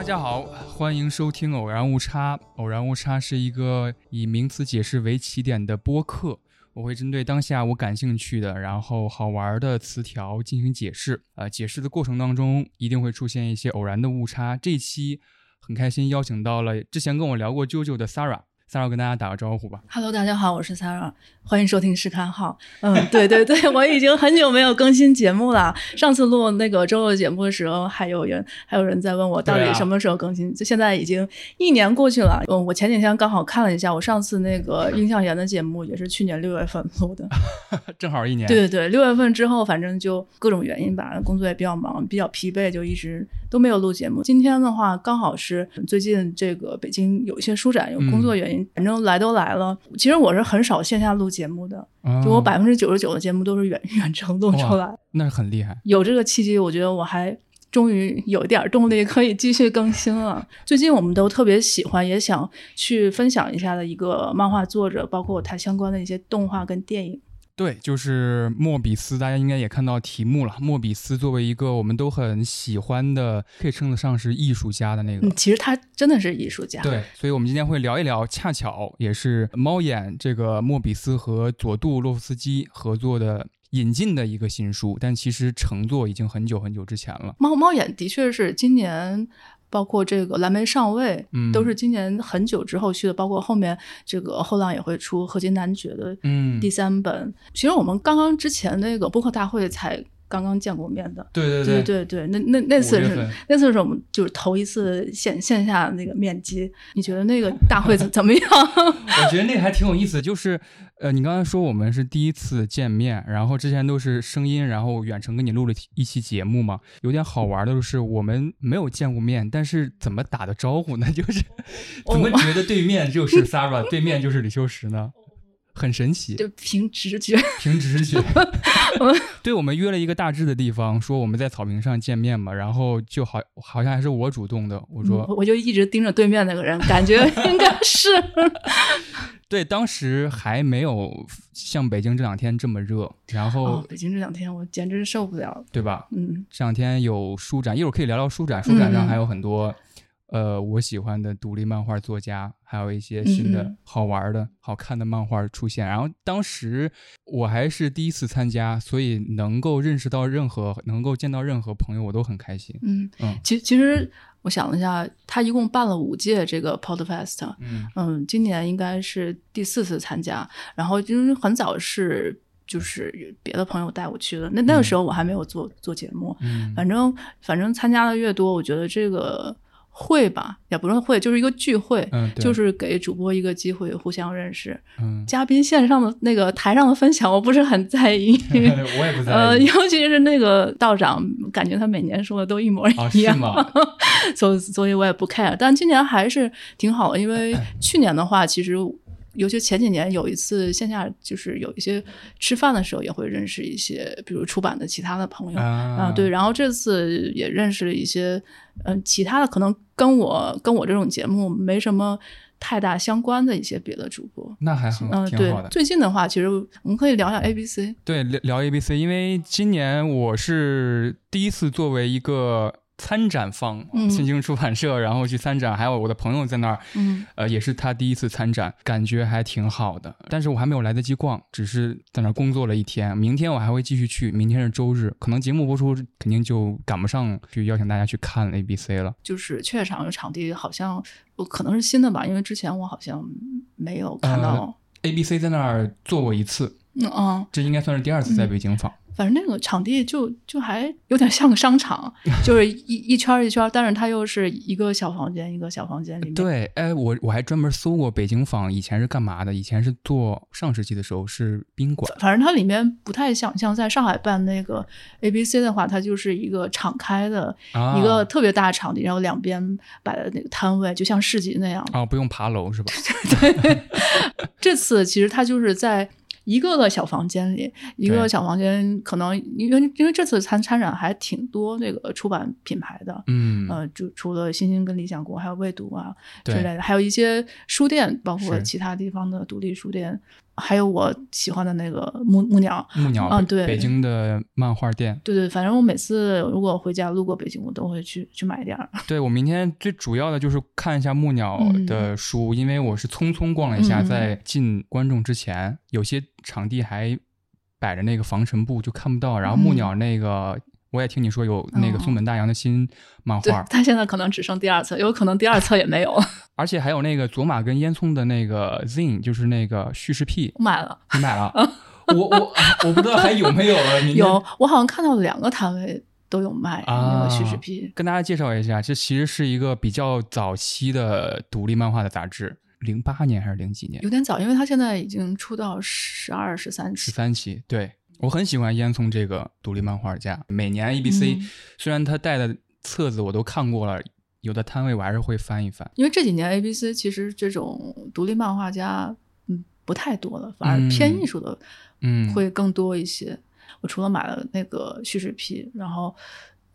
大家好，欢迎收听《偶然误差》。偶然误差是一个以名词解释为起点的播客，我会针对当下我感兴趣的，然后好玩的词条进行解释。呃，解释的过程当中一定会出现一些偶然的误差。这期很开心邀请到了之前跟我聊过啾啾的 Sarah。Sarah 跟大家打个招呼吧。Hello，大家好，我是 Sarah，欢迎收听试看号。嗯，对对对，我已经很久没有更新节目了。上次录那个周六节目的时候，还有人还有人在问我到底什么时候更新。就现在已经一年过去了。嗯，我前几天刚好看了一下，我上次那个印象岩的节目也是去年六月份录的，正好一年。对对对，六月份之后，反正就各种原因吧，工作也比较忙，比较疲惫，就一直都没有录节目。今天的话，刚好是最近这个北京有一些书展，有工作原因。反正来都来了，其实我是很少线下录节目的，就我百分之九十九的节目都是远 远程录出来，那是很厉害。有这个契机，我觉得我还终于有一点动力可以继续更新了。最近我们都特别喜欢，也想去分享一下的一个漫画作者，包括他相关的一些动画跟电影。对，就是莫比斯，大家应该也看到题目了。莫比斯作为一个我们都很喜欢的，可以称得上是艺术家的那个。嗯，其实他真的是艺术家。对，所以我们今天会聊一聊，恰巧也是猫眼这个莫比斯和佐杜洛夫斯基合作的引进的一个新书，但其实成作已经很久很久之前了。猫猫眼的确是今年。包括这个蓝莓上尉，都是今年很久之后续的。包括后面这个后浪也会出合金男爵的第三本。其实我们刚刚之前那个播客大会才。刚刚见过面的，对对对对对，那那那次是那次是我们就是头一次线线下那个面基，你觉得那个大会怎 怎么样？我觉得那个还挺有意思，就是呃，你刚才说我们是第一次见面，然后之前都是声音，然后远程跟你录了一期节目嘛。有点好玩的就是我们没有见过面，但是怎么打的招呼呢？就是怎么觉得对面就是 Sarah，对面就是李修石呢？很神奇，就凭直觉，凭直觉。对，我们约了一个大致的地方，说我们在草坪上见面嘛，然后就好，好像还是我主动的，我说，我就一直盯着对面那个人，感觉应该是。对，当时还没有像北京这两天这么热，然后北京这两天我简直是受不了，对吧？嗯，这两天有书展，一会儿可以聊聊书展，书展上还有很多。呃，我喜欢的独立漫画作家，还有一些新的好玩的、好看的漫画出现。然后当时我还是第一次参加，所以能够认识到任何、能够见到任何朋友，我都很开心。嗯嗯，其其实我想了一下，他一共办了五届这个 Podfest，嗯嗯，今年应该是第四次参加。然后就是很早是就是别的朋友带我去的，那那个时候我还没有做做节目。嗯，反正反正参加的越多，我觉得这个。会吧，也不是会，就是一个聚会，就是给主播一个机会互相认识。嗯，嘉宾线上的那个台上的分享，我不是很在意。我也不在意。呃，尤其是那个道长，感觉他每年说的都一模一样。所哦，所以我也不 care。但今年还是挺好的，因为 去年的话，其实。尤其前几年有一次线下，就是有一些吃饭的时候，也会认识一些，比如出版的其他的朋友啊，对。然后这次也认识了一些，嗯，其他的可能跟我跟我这种节目没什么太大相关的一些别的主播，那还很嗯，对。最近的话，其实我们可以聊聊 A B C，对，聊聊 A B C，因为今年我是第一次作为一个。参展方，新京出版社，然后去参展，还有我的朋友在那儿，呃，也是他第一次参展，感觉还挺好的。但是我还没有来得及逛，只是在那儿工作了一天。明天我还会继续去，明天是周日，可能节目播出肯定就赶不上去邀请大家去看 A B C 了。就是雀场的场地好像可能是新的吧，因为之前我好像没有看到 A B C 在那儿做过一次，嗯，这应该算是第二次在北京访。反正那个场地就就还有点像个商场，就是一一圈一圈，但是它又是一个小房间，一个小房间里面。对，哎，我我还专门搜过北京坊以前是干嘛的？以前是做上世纪的时候是宾馆。反正它里面不太像像在上海办那个 A B C 的话，它就是一个敞开的一个特别大的场地，然后两边摆的那个摊位，就像市集那样。哦，不用爬楼是吧？对。这次其实它就是在。一个个小房间里，一个小房间可能因为因为这次参参展还挺多那个出版品牌的，嗯呃，就除了星星跟理想国，还有未读啊之类的，还有一些书店，包括其他地方的独立书店。还有我喜欢的那个木木鸟，木鸟，嗯，对，北京的漫画店，对对，反正我每次如果回家路过北京，我都会去去买点儿。对我明天最主要的就是看一下木鸟的书，因为我是匆匆逛了一下，在进观众之前，有些场地还摆着那个防尘布，就看不到。然后木鸟那个。我也听你说有那个松本大洋的新漫画，他现在可能只剩第二册，有可能第二册也没有。而且还有那个佐马跟烟囱的那个 Zin，就是那个叙事癖，买了，你买了？我我我不知道还有没有了。有，我好像看到两个摊位都有卖那个叙事 P。跟大家介绍一下，这其实是一个比较早期的独立漫画的杂志，零八年还是零几年？有点早，因为他现在已经出到十二、十三期。十三期，对。我很喜欢烟囱这个独立漫画家。每年 A B C 虽然他带的册子我都看过了，有的摊位我还是会翻一翻。因为这几年 A B C 其实这种独立漫画家嗯不太多了，反而偏艺术的嗯会更多一些。我除了买了那个叙事批，然后。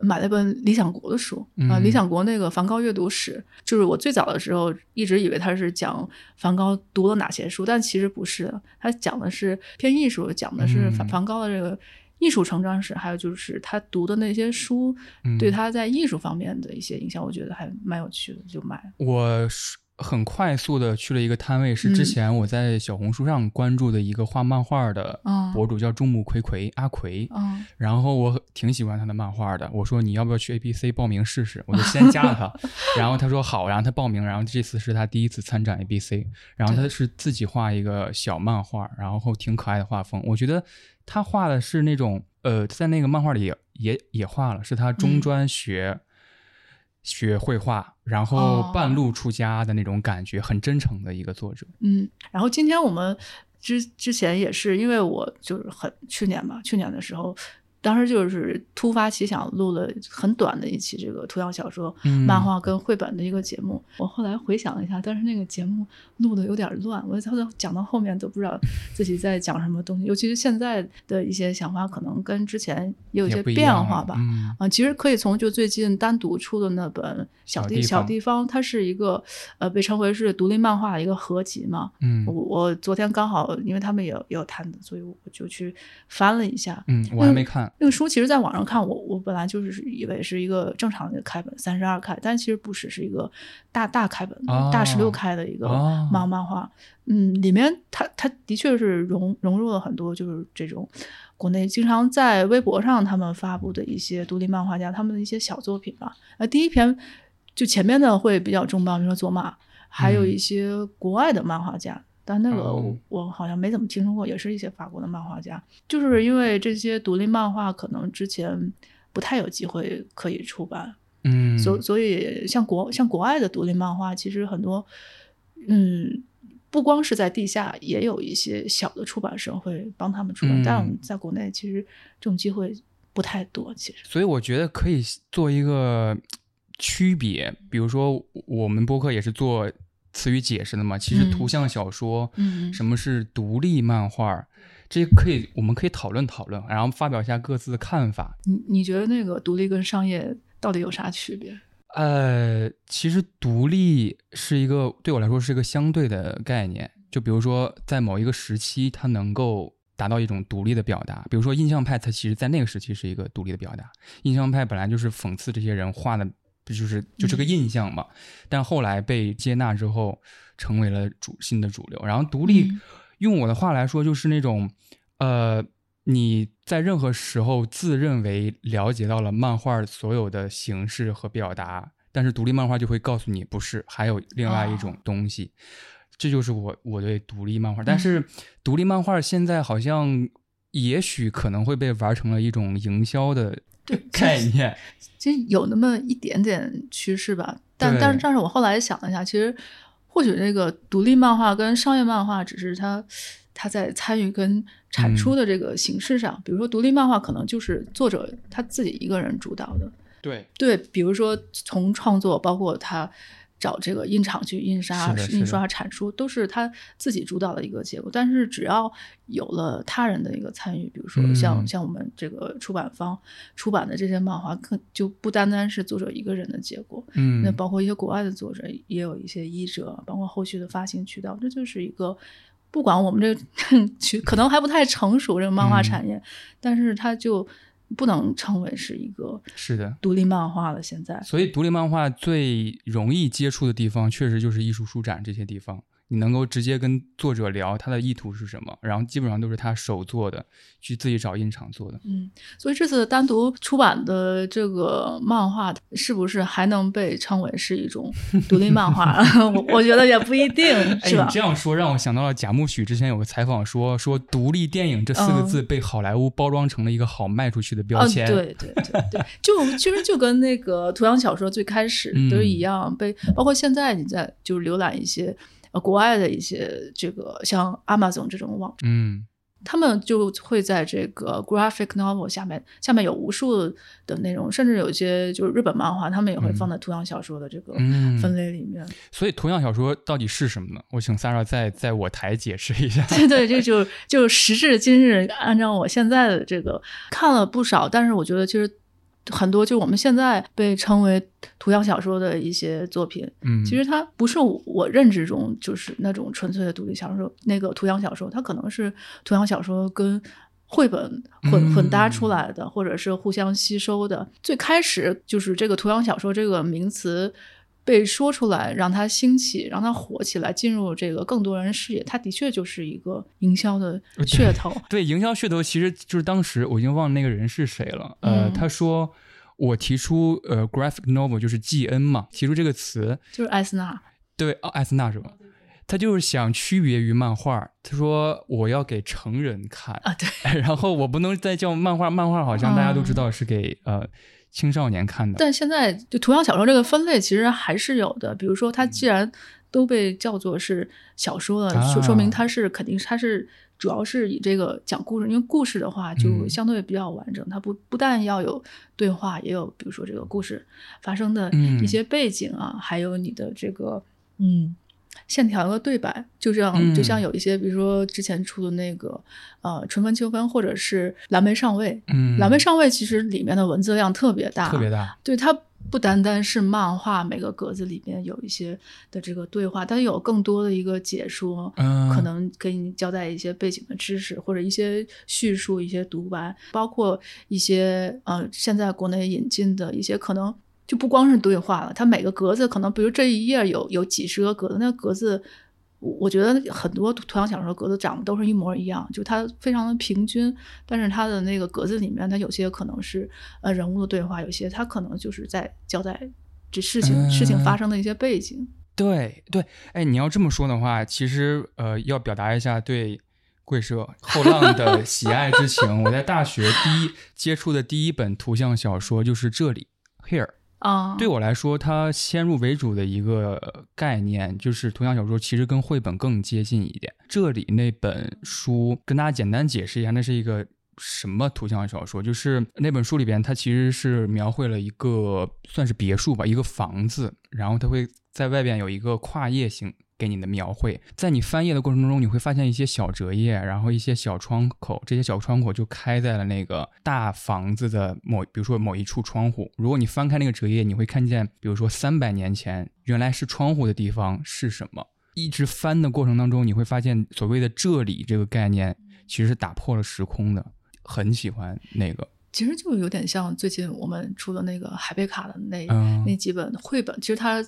买了本理想国的书啊，理想国那个梵高阅读史，就是我最早的时候一直以为他是讲梵高读了哪些书，但其实不是，他讲的是偏艺术，讲的是梵梵高的这个艺术成长史，还有就是他读的那些书对他在艺术方面的一些影响，我觉得还蛮有趣的，就买。我是。很快速的去了一个摊位，是之前我在小红书上关注的一个画漫画的博主，叫众目睽睽阿奎。然后我挺喜欢他的漫画的，我说你要不要去 A B C 报名试试？我就先加了他，然后他说好，然后他报名，然后这次是他第一次参展 A B C，然后他是自己画一个小漫画，然后挺可爱的画风。我觉得他画的是那种呃，在那个漫画里也也也画了，是他中专学。学绘画，然后半路出家的那种感觉，很真诚的一个作者。嗯，然后今天我们之之前也是，因为我就是很去年吧，去年的时候。当时就是突发奇想录了很短的一期这个图像小说、漫画跟绘本的一个节目。我后来回想了一下，但是那个节目录的有点乱，我他都讲到后面都不知道自己在讲什么东西。尤其是现在的一些想法，可能跟之前也有一些变化吧。啊，其实可以从就最近单独出的那本《小地小地方》，它是一个呃被称为是独立漫画的一个合集嘛。嗯，我我昨天刚好因为他们也有也有谈的，所以我就去翻了一下。嗯，我还没看。那个书其实，在网上看，我我本来就是以为是一个正常的开本，三十二开，但其实不是，是一个大大开本，大十六开的一个漫漫画。嗯，里面它它的确是融融入了很多，就是这种国内经常在微博上他们发布的一些独立漫画家他们的一些小作品吧。呃，第一篇就前面的会比较重磅，比如说佐马，还有一些国外的漫画家。但那个我好像没怎么听说过，也是一些法国的漫画家，就是因为这些独立漫画可能之前不太有机会可以出版，嗯，所所以像国像国外的独立漫画，其实很多，嗯，不光是在地下，也有一些小的出版社会帮他们出版，但在国内其实这种机会不太多，其实。所以我觉得可以做一个区别，比如说我们播客也是做。词语解释的嘛，其实图像小说，嗯，什么是独立漫画，这些可以，我们可以讨论讨论，然后发表一下各自的看法。你你觉得那个独立跟商业到底有啥区别？呃，其实独立是一个对我来说是一个相对的概念。就比如说，在某一个时期，它能够达到一种独立的表达。比如说印象派，它其实在那个时期是一个独立的表达。印象派本来就是讽刺这些人画的。不就是就这个印象嘛？但后来被接纳之后，成为了主新的主流。然后独立，用我的话来说，就是那种，呃，你在任何时候自认为了解到了漫画所有的形式和表达，但是独立漫画就会告诉你不是，还有另外一种东西。这就是我我对独立漫画。但是独立漫画现在好像，也许可能会被玩成了一种营销的。概念。其实有那么一点点趋势吧，但但是但是我后来想了一下，其实或许这个独立漫画跟商业漫画只是它它在参与跟产出的这个形式上，比如说独立漫画可能就是作者他自己一个人主导的，对。对，比如说从创作包括他。找这个印厂去印刷、印刷、产出，都是他自己主导的一个结果。但是只要有了他人的一个参与，比如说像像我们这个出版方出版的这些漫画，可就不单单是作者一个人的结果。嗯，那包括一些国外的作者，也有一些译者，包括后续的发行渠道，这就是一个不管我们这 可能还不太成熟这个漫画产业，但是它就不能称为是一个是的独立漫画了。现在，所以独立漫画最容易接触的地方，确实就是艺术书展这些地方。你能够直接跟作者聊他的意图是什么，然后基本上都是他手做的，去自己找印厂做的。嗯，所以这次单独出版的这个漫画，是不是还能被称为是一种 独立漫画？我我觉得也不一定，是吧？这样说让我想到了贾木许之前有个采访说，说独立电影这四个字被好莱坞包装成了一个好卖出去的标签。对对对对，就其实就跟那个图像小说最开始都一样，被包括现在你在就是浏览一些。国外的一些这个像 Amazon 这种网站，嗯，他们就会在这个 graphic novel 下面，下面有无数的内容，甚至有一些就是日本漫画，他们也会放在图像小说的这个分类里面。所以图像小说到底是什么呢？我请 Sarah 再在我台解释一下。对 对，这就就时至今日，按照我现在的这个看了不少，但是我觉得其实。很多就我们现在被称为图像小说的一些作品，嗯，其实它不是我认知中就是那种纯粹的独立小说，那个图像小说，它可能是图像小说跟绘本混混搭出来的，或者是互相吸收的。最开始就是这个图像小说这个名词。被说出来，让它兴起，让它火起来，进入这个更多人视野，它的确就是一个营销的噱头。对，营销噱头其实就是当时我已经忘了那个人是谁了。呃，他说我提出呃，graphic novel 就是 G N 嘛，提出这个词就是艾斯纳。对，艾斯纳是吧？他就是想区别于漫画。他说我要给成人看啊，对。然后我不能再叫漫画，漫画好像大家都知道是给呃。青少年看的，但现在就图像小说这个分类其实还是有的。比如说，它既然都被叫做是小说了，就说明它是肯定它是主要是以这个讲故事，因为故事的话就相对比较完整。它不不但要有对话，也有比如说这个故事发生的一些背景啊，还有你的这个嗯。线条和对白，就这样，就像有一些，比如说之前出的那个，呃，春分秋分，或者是蓝莓上位。嗯，蓝莓上位其实里面的文字量特别大，特别大。对，它不单单是漫画，每个格子里面有一些的这个对话，它有更多的一个解说，可能给你交代一些背景的知识，或者一些叙述、一些独白，包括一些呃，现在国内引进的一些可能。就不光是对话了，它每个格子可能，比如这一页有有几十个格子，那格子，我觉得很多图像小说格子长得都是一模一样，就它非常的平均，但是它的那个格子里面，它有些可能是呃人物的对话，有些它可能就是在交代这事情事情发生的一些背景。对对，哎，你要这么说的话，其实呃要表达一下对贵社后浪的喜爱之情。我在大学第一接触的第一本图像小说就是这里，Here。啊，对我来说，它先入为主的一个概念就是图像小说其实跟绘本更接近一点。这里那本书跟大家简单解释一下，那是一个什么图像小说？就是那本书里边，它其实是描绘了一个算是别墅吧，一个房子，然后它会在外边有一个跨页型。给你的描绘，在你翻页的过程中，你会发现一些小折页，然后一些小窗口，这些小窗口就开在了那个大房子的某，比如说某一处窗户。如果你翻开那个折页，你会看见，比如说三百年前原来是窗户的地方是什么。一直翻的过程当中，你会发现所谓的“这里”这个概念其实是打破了时空的。很喜欢那个，其实就有点像最近我们出的那个海贝卡的那那几本绘本，其实它。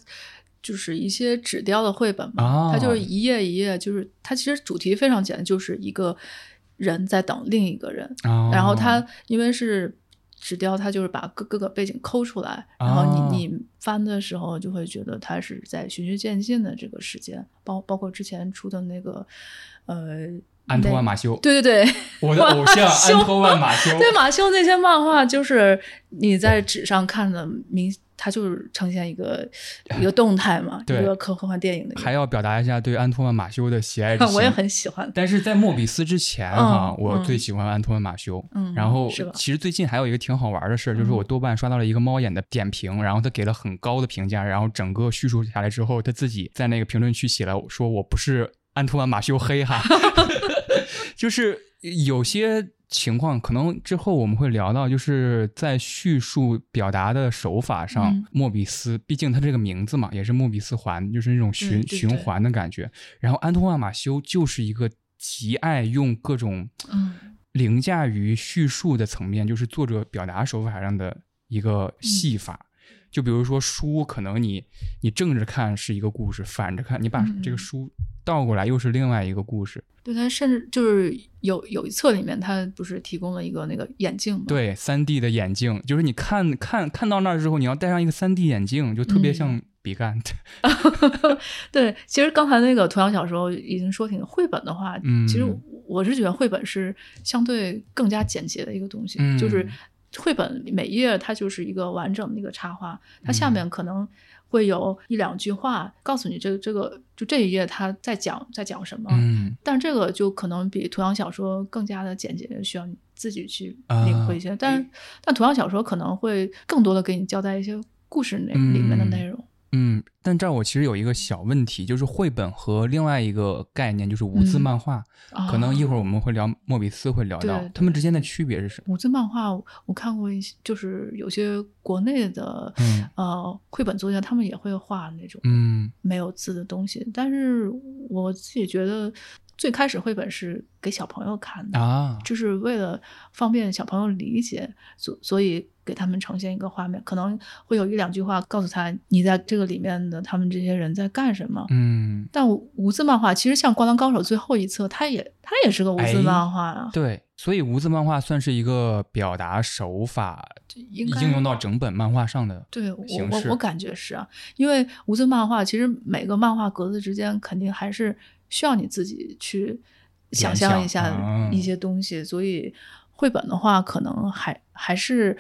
就是一些纸雕的绘本嘛，它就是一页一页，就是它其实主题非常简单，就是一个人在等另一个人，然后它因为是纸雕，它就是把各各个背景抠出来，然后你你翻的时候就会觉得它是在循序渐进的这个时间，包包括之前出的那个呃安托万马修，对对对，我的偶像安托万马修，对马修那些漫画就是你在纸上看的明。它就是呈现一个一个动态嘛，一个科幻电影的。还要表达一下对安托万马修的喜爱。我也很喜欢。但是在莫比斯之前哈，我最喜欢安托万马修。嗯。然后，其实最近还有一个挺好玩的事儿，就是我多半刷到了一个猫眼的点评，然后他给了很高的评价，然后整个叙述下来之后，他自己在那个评论区写了说：“我不是安托万马修黑哈。”就是有些情况，可能之后我们会聊到，就是在叙述表达的手法上，莫比斯，毕竟他这个名字嘛，也是莫比斯环，就是那种循循环的感觉。然后安托万马修就是一个极爱用各种凌驾于叙述的层面，就是作者表达手法上的一个戏法。就比如说书，可能你你正着看是一个故事，反着看，你把这个书倒过来又是另外一个故事。对，它甚至就是有有一册里面，它不是提供了一个那个眼镜吗？对，三 D 的眼镜，就是你看看看到那儿之后，你要戴上一个三 D 眼镜，就特别像比干。对，其实刚才那个图像小说已经说挺，绘本的话，其实我是觉得绘本是相对更加简洁的一个东西，就是。绘本每页它就是一个完整的一个插画，它下面可能会有一两句话告诉你这个这个就这一页它在讲在讲什么。嗯，但这个就可能比图像小说更加的简洁，需要你自己去领会一些。但但图像小说可能会更多的给你交代一些故事内里面的内容。嗯，但这儿我其实有一个小问题，就是绘本和另外一个概念就是无字漫画，可能一会儿我们会聊莫比斯会聊到，他们之间的区别是什么？无字漫画我看过一些，就是有些国内的呃绘本作家，他们也会画那种嗯没有字的东西，但是我自己觉得。最开始绘本是给小朋友看的啊，就是为了方便小朋友理解，所所以给他们呈现一个画面，可能会有一两句话告诉他你在这个里面的他们这些人在干什么。嗯，但无字漫画其实像《灌篮高手》最后一册，它也它也是个无字漫画啊。对，所以无字漫画算是一个表达手法应用到整本漫画上的对，我我我感觉是啊，因为无字漫画其实每个漫画格子之间肯定还是。需要你自己去想象一下一些东西，所以绘本的话，可能还还是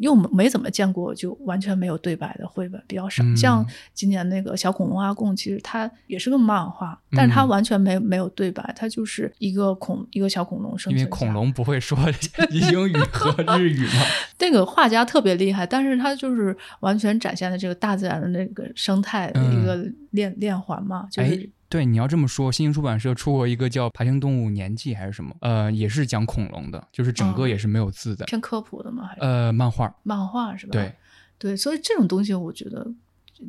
又没怎么见过就完全没有对白的绘本比较少。像今年那个小恐龙阿贡，其实它也是个漫画，但是它完全没没有对白，它就是一个恐一个小恐龙生存。因为恐龙不会说 英语和日语嘛。那个画家特别厉害，但是他就是完全展现了这个大自然的那个生态的一个链链环嘛，就是。对，你要这么说，新兴出版社出过一个叫《爬行动物年纪》还是什么，呃，也是讲恐龙的，就是整个也是没有字的，偏科普的吗？还是呃，漫画，漫画是吧？对，对，所以这种东西我觉得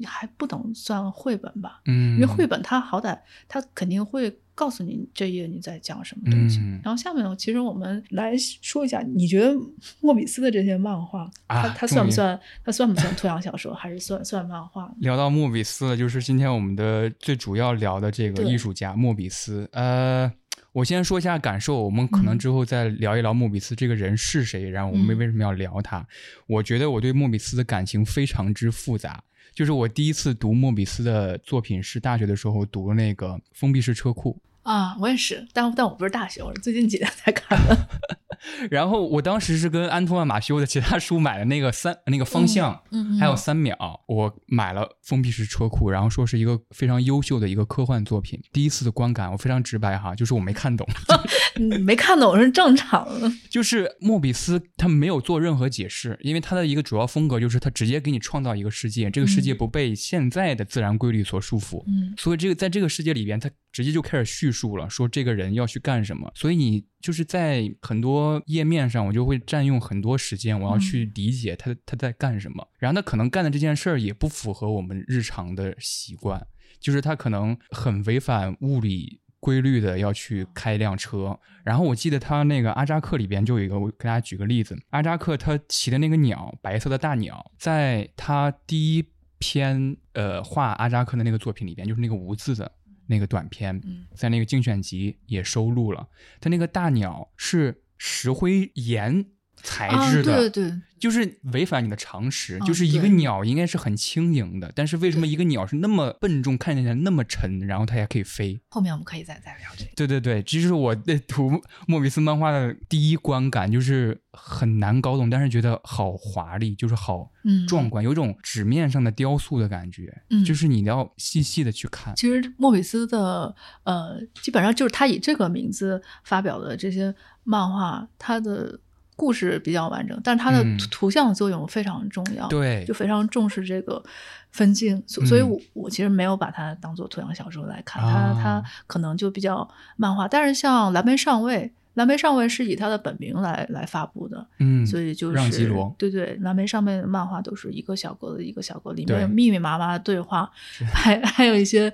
还不能算绘本吧，嗯，因为绘本它好歹它肯定会。告诉你这页你在讲什么东西，然后下面其实我们来说一下，你觉得莫比斯的这些漫画，它它算不算？它算不算图像小说，还是算算漫画？聊到莫比斯了，就是今天我们的最主要聊的这个艺术家莫比斯。呃，我先说一下感受，我们可能之后再聊一聊莫比斯这个人是谁，然后我们为什么要聊他。我觉得我对莫比斯的感情非常之复杂。就是我第一次读莫比斯的作品是大学的时候读的那个封闭式车库。啊，我也是，但但我不是大学，我是最近几年才看的。然后我当时是跟安托万马修的其他书买的那个三那个方向，还有三秒，我买了封闭式车库，然后说是一个非常优秀的一个科幻作品。第一次的观感我非常直白哈，就是我没看懂，没看懂是正常的。就是莫比斯他没有做任何解释，因为他的一个主要风格就是他直接给你创造一个世界，这个世界不被现在的自然规律所束缚，嗯，所以这个在这个世界里边，他直接就开始叙述了，说这个人要去干什么，所以你。就是在很多页面上，我就会占用很多时间，我要去理解他他在干什么。然后他可能干的这件事儿也不符合我们日常的习惯，就是他可能很违反物理规律的要去开一辆车。然后我记得他那个阿扎克里边就有一个，我给大家举个例子，阿扎克他骑的那个鸟，白色的大鸟，在他第一篇呃画阿扎克的那个作品里边，就是那个无字的。那个短片，在那个精选集也收录了。它那个大鸟是石灰岩材质的，对对。就是违反你的常识，就是一个鸟应该是很轻盈的，但是为什么一个鸟是那么笨重，看起来那么沉，然后它也可以飞？后面我们可以再再聊这个。对对对，这是我对读莫比斯漫画的第一观感，就是很难搞懂，但是觉得好华丽，就是好壮观，有种纸面上的雕塑的感觉，嗯就是你要细细的去看。其实莫比斯的呃，基本上就是他以这个名字发表的这些漫画，他的。故事比较完整，但是它的图像作用非常重要，对，就非常重视这个分镜，所所以，我我其实没有把它当做图像小说来看，它它可能就比较漫画。但是像蓝莓上尉，蓝莓上尉是以他的本名来来发布的，嗯，所以就是对对，蓝莓上面的漫画都是一个小格子一个小格，里面有密密麻麻的对话，还还有一些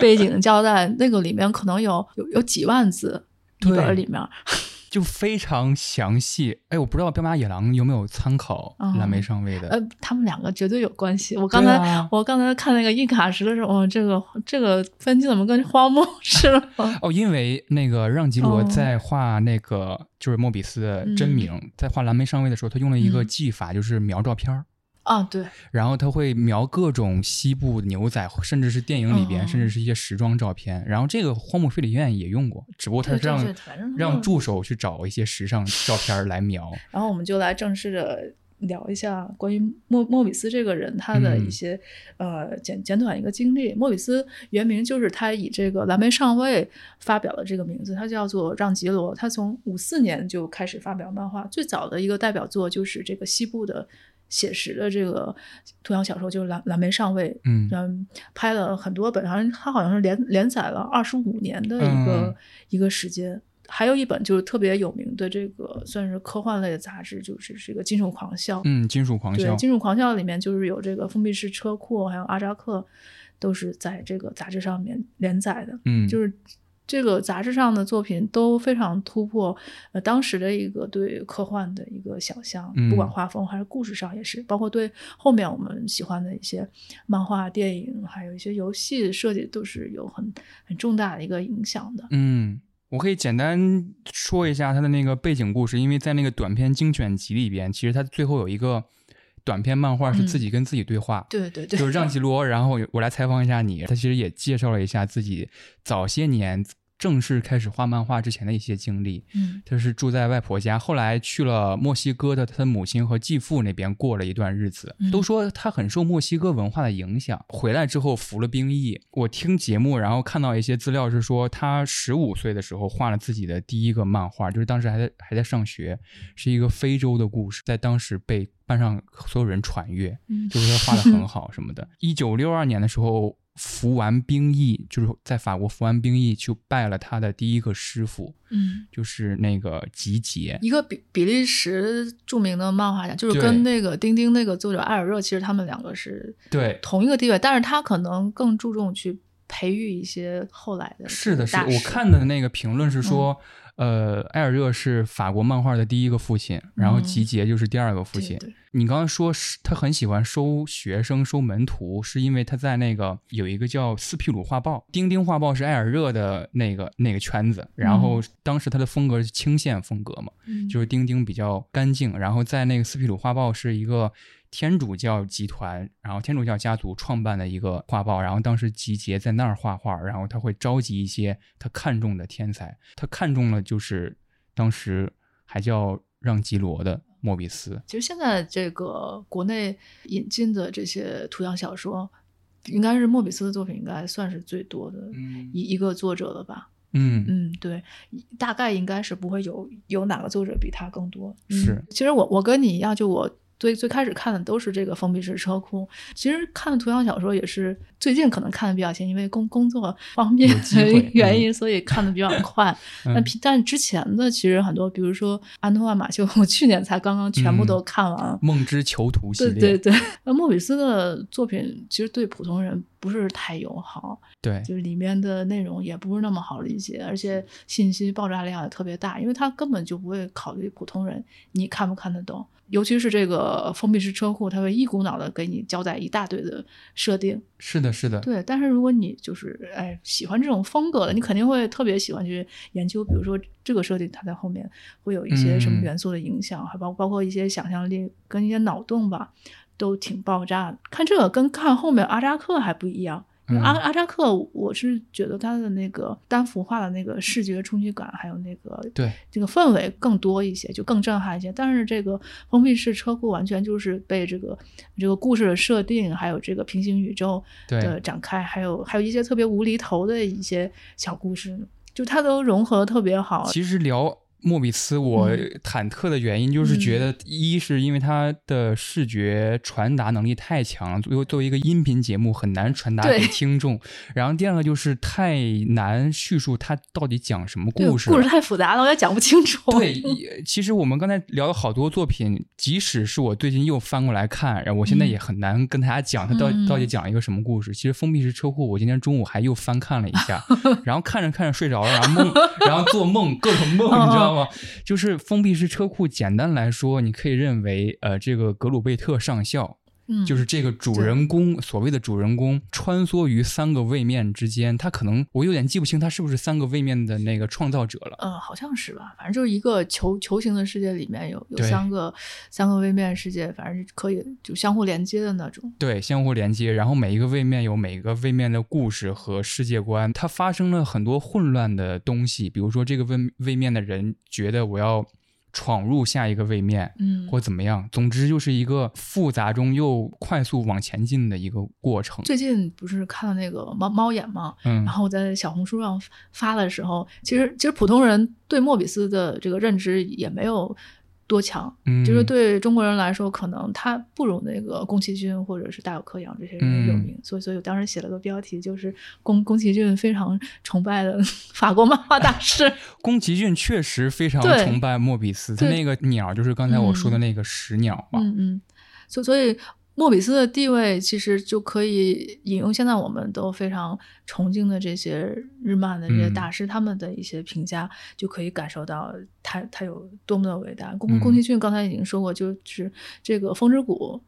背景交代，那个里面可能有有有几万字一本里面。就非常详细，哎，我不知道彪马野狼有没有参考蓝莓上尉的？呃，他们两个绝对有关系。我刚才我刚才看那个印卡石的时候，哦，这个这个分镜怎么跟荒漠似的？哦，因为那个让吉罗在画那个就是莫比斯的真名，在画蓝莓上尉的时候，他用了一个技法，就是描照片儿。啊，对，然后他会描各种西部牛仔，甚至是电影里边，甚至是一些时装照片。然后这个荒木飞吕彦也用过，只不过他是让让助手去找一些时尚照片来描。然后我们就来正式的聊一下关于莫莫比斯这个人他的一些呃简简短一个经历。莫比斯原名就是他以这个蓝莓上尉发表了这个名字，他叫做让吉罗。他从五四年就开始发表漫画，最早的一个代表作就是这个西部的。写实的这个图像小说就是《蓝蓝莓上尉》，嗯，拍了很多本，好像他好像是连连载了二十五年的一个一个时间。还有一本就是特别有名的这个算是科幻类的杂志，就是这个《金属狂笑》。嗯，《金属狂笑》对，《金属狂笑》里面就是有这个封闭式车库，还有阿扎克，都是在这个杂志上面连载的。嗯，就是。这个杂志上的作品都非常突破，呃，当时的一个对科幻的一个想象，不管画风还是故事上也是，包括对后面我们喜欢的一些漫画、电影，还有一些游戏设计，都是有很很重大的一个影响的。嗯，我可以简单说一下他的那个背景故事，因为在那个短片精选集里边，其实他最后有一个短篇漫画是自己跟自己对话，对对对，就是让吉罗，然后我来采访一下你，他其实也介绍了一下自己早些年。正式开始画漫画之前的一些经历，嗯，他是住在外婆家，后来去了墨西哥的他的母亲和继父那边过了一段日子。都说他很受墨西哥文化的影响，回来之后服了兵役。我听节目，然后看到一些资料是说，他十五岁的时候画了自己的第一个漫画，就是当时还在还在上学，是一个非洲的故事，在当时被班上所有人传阅，就是他画的很好什么的。一九六二年的时候。服完兵役，就是在法国服完兵役，就拜了他的第一个师傅，嗯，就是那个吉杰，一个比比利时著名的漫画家，就是跟那个丁丁那个作者艾尔热，其实他们两个是对。同一个地位，但是他可能更注重去培育一些后来的。是的，是我看的那个评论是说。呃，埃尔热是法国漫画的第一个父亲，然后吉杰就是第二个父亲。你刚刚说是他很喜欢收学生、收门徒，是因为他在那个有一个叫斯皮鲁画报，丁丁画报是埃尔热的那个那个圈子。然后当时他的风格是清线风格嘛，就是丁丁比较干净。然后在那个斯皮鲁画报是一个。天主教集团，然后天主教家族创办的一个画报，然后当时集结在那儿画画，然后他会召集一些他看中的天才，他看中了就是当时还叫让吉罗的莫比斯。其实现在这个国内引进的这些图像小说，应该是莫比斯的作品应该算是最多的一一个作者了吧？嗯嗯，对，大概应该是不会有有哪个作者比他更多。是，其实我我跟你一样，就我。最最开始看的都是这个封闭式车库，其实看图像小说也是最近可能看的比较勤，因为工工作方面的原因，所以看的比较 快。但但之前的其实很多，比如说安托万马修，我去年才刚刚全部都看完了《梦之囚徒》系列。对对对，那莫比斯的作品其实对普通人不是太友好，对，就是里面的内容也不是那么好理解，而且信息爆炸量也特别大，因为他根本就不会考虑普通人你看不看得懂。尤其是这个封闭式车库，它会一股脑的给你交代一大堆的设定。是的，是的。对，但是如果你就是哎喜欢这种风格的，你肯定会特别喜欢去研究，比如说这个设定它在后面会有一些什么元素的影响，还包包括一些想象力跟一些脑洞吧，都挺爆炸的。看这个跟看后面阿扎克还不一样。阿阿扎克，我是觉得他的那个单幅画的那个视觉冲击感，还有那个对这个氛围更多一些，就更震撼一些。但是这个封闭式车库完全就是被这个这个故事的设定，还有这个平行宇宙的展开，还有还有一些特别无厘头的一些小故事，就它都融合的特别好。其实聊莫比斯，我忐忑的原因就是觉得，一是因为它的视觉传达能力太强了，作为作为一个音频节目很难传达给听众。然后第二个就是太难叙述它到底讲什么故事，故事太复杂了，我也讲不清楚。对，其实我们刚才聊了好多作品，即使是我最近又翻过来看，然后我现在也很难跟大家讲它到到底讲一个什么故事。其实封闭式车库，我今天中午还又翻看了一下，然后看着看着睡着了，然后梦，然后做梦，各种梦，你知道那么？就是封闭式车库，简单来说，你可以认为，呃，这个格鲁贝特上校。就是这个主人公，所谓的主人公穿梭于三个位面之间，他可能我有点记不清他是不是三个位面的那个创造者了。嗯，好像是吧，反正就是一个球球形的世界里面有有三个三个位面世界，反正是可以就相互连接的那种。对，相互连接，然后每一个位面有每个位面的故事和世界观，它发生了很多混乱的东西，比如说这个位位面的人觉得我要。闯入下一个位面，嗯，或怎么样，总之就是一个复杂中又快速往前进的一个过程。最近不是看了那个猫猫眼嘛？嗯，然后在小红书上发的时候，其实其实普通人对莫比斯的这个认知也没有。多强，就是对中国人来说，可能他不如那个宫崎骏或者是大有克洋这些人有名，所以，所以我当时写了个标题，就是宫宫崎骏非常崇拜的 法国漫画大师。宫崎骏确实非常崇拜莫比斯，他那个鸟就是刚才我说的那个石鸟嘛。嗯嗯，所所以。莫比斯的地位其实就可以引用现在我们都非常崇敬的这些日漫的这些大师他们的一些评价，就可以感受到他他有多么的伟大。宫宫崎骏刚才已经说过，就是这个《风之谷》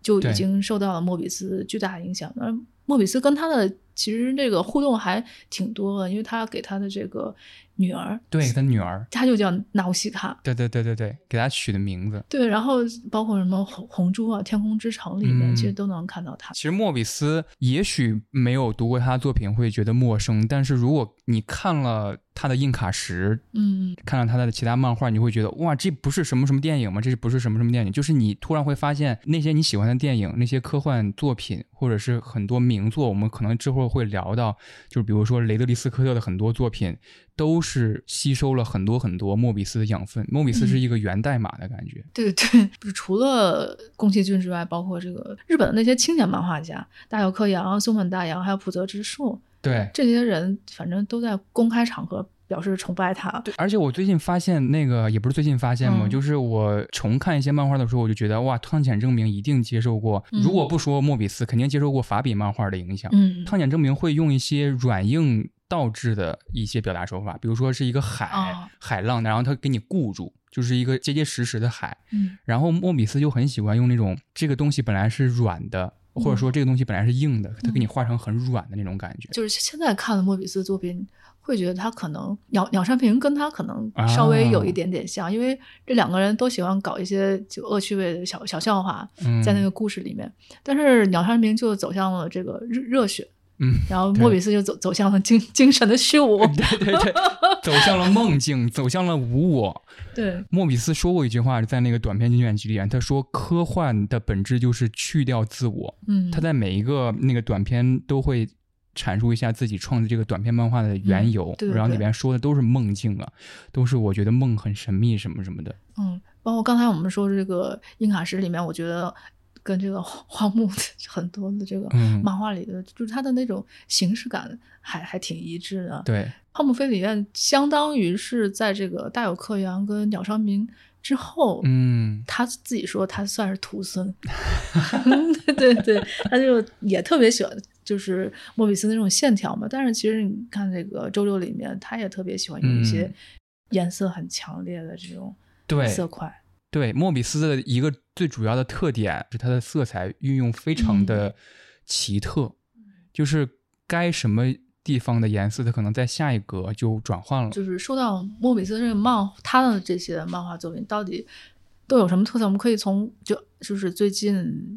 就已经受到了莫比斯巨大影响。而莫比斯跟他的其实这个互动还挺多的，因为他给他的这个。女儿，对他女儿，他就叫纳乌西卡。对对对对对，给他取的名字。对，然后包括什么红红猪啊，《天空之城》里面其实都能看到他。其实莫比斯也许没有读过他的作品会觉得陌生，但是如果你看了他的硬卡石，嗯，看了他的其他漫画，你会觉得哇，这不是什么什么电影吗？这是不是什么什么电影？就是你突然会发现那些你喜欢的电影，那些科幻作品，或者是很多名作，我们可能之后会聊到，就是比如说雷德利·斯科特的很多作品。都是吸收了很多很多莫比斯的养分。莫比斯是一个源代码的感觉。对 对，除了宫崎骏之外，包括这个日本的那些青年漫画家，大友克洋、松本大洋，还有浦泽直树，对这些人，反正都在公开场合表示崇拜他。对，而且我最近发现，那个也不是最近发现嘛，就是我重看一些漫画的时候，我就觉得哇，汤浅证明一定接受过，如果不说莫比斯，肯定接受过法比漫画的影响。嗯，汤浅证明会用一些软硬。倒置的一些表达手法，比如说是一个海海浪，然后他给你固住，就是一个结结实实的海。嗯，然后莫比斯就很喜欢用那种这个东西本来是软的，或者说这个东西本来是硬的，他给你画成很软的那种感觉。就是现在看的莫比斯作品，会觉得他可能鸟鸟山平跟他可能稍微有一点点像，因为这两个人都喜欢搞一些就恶趣味的小小笑话在那个故事里面，但是鸟山平就走向了这个热热血。嗯，然后莫比斯就走走向了精精神的虚无，对对对，走向了梦境，走向了无我。对，莫比斯说过一句话，在那个短篇精选集里面，他说科幻的本质就是去掉自我。嗯，他在每一个那个短片都会阐述一下自己创作这个短篇漫画的缘由，然后里边说的都是梦境啊，都是我觉得梦很神秘什么什么的。嗯，包括刚才我们说这个印卡石里面，我觉得。跟这个荒木很多的这个漫画里的，就是他的那种形式感还还挺一致的。对，荒木飞吕彦相当于是在这个大有克洋跟鸟山明之后，嗯，他自己说他算是徒孙。对对，他就也特别喜欢就是莫比斯那种线条嘛。但是其实你看这个周六里面，他也特别喜欢用一些颜色很强烈的这种色块。对莫比斯的一个最主要的特点是它的色彩运用非常的奇特，就是该什么地方的颜色，它可能在下一格就转换了。就是说到莫比斯这个漫，他的这些漫画作品到底都有什么特色？我们可以从就就是最近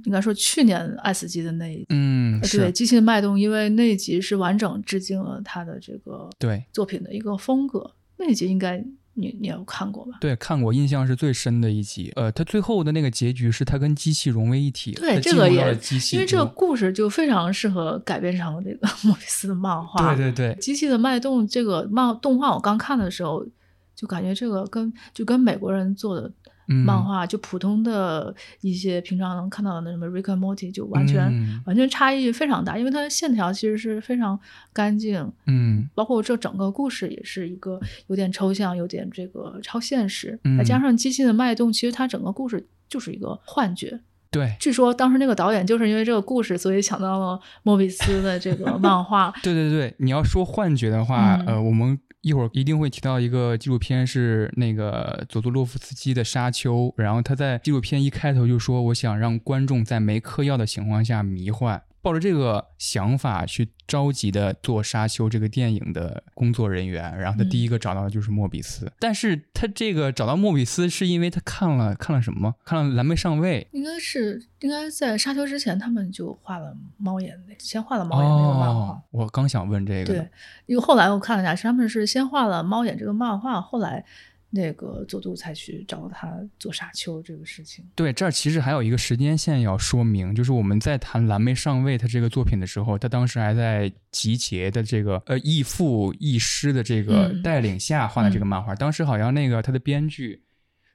应该说去年爱死机的那一嗯，对机器的脉动，因为那一集是完整致敬了他的这个对作品的一个风格，那一集应该。你你有看过吧？对，看过，印象是最深的一集。呃，他最后的那个结局是他跟机器融为一体，对，这个也因为这个故事就非常适合改编成这个莫比斯的漫画。对对对，机器的脉动这个漫动画我刚看的时候就感觉这个跟就跟美国人做的漫画，就普通的一些平常能看到的那什么 Rick and Morty 就完全完全差异非常大，因为它的线条其实是非常干净，嗯，包括这整个故事也是一个有点抽象，有点这个超现实，再加上机器的脉动，其实它整个故事就是一个幻觉。对，据说当时那个导演就是因为这个故事，所以想到了莫比斯的这个漫画。对对对，你要说幻觉的话，呃，我们一会儿一定会提到一个纪录片，是那个佐佐洛夫斯基的《沙丘》，然后他在纪录片一开头就说：“我想让观众在没嗑药的情况下迷幻。”抱着这个想法去着急的做《沙丘》这个电影的工作人员，然后他第一个找到的就是莫比斯。但是他这个找到莫比斯是因为他看了看了什么？看了《蓝莓上尉》。应该是应该在《沙丘》之前，他们就画了猫眼，先画了猫眼那个漫画。我刚想问这个。对，因为后来我看了一下，他们是先画了猫眼这个漫画，后来。那个佐渡才去找他做沙丘这个事情。对，这儿其实还有一个时间线要说明，就是我们在谈蓝莓上尉他这个作品的时候，他当时还在集结的这个呃义父义师的这个带领下画的这个漫画，当时好像那个他的编剧。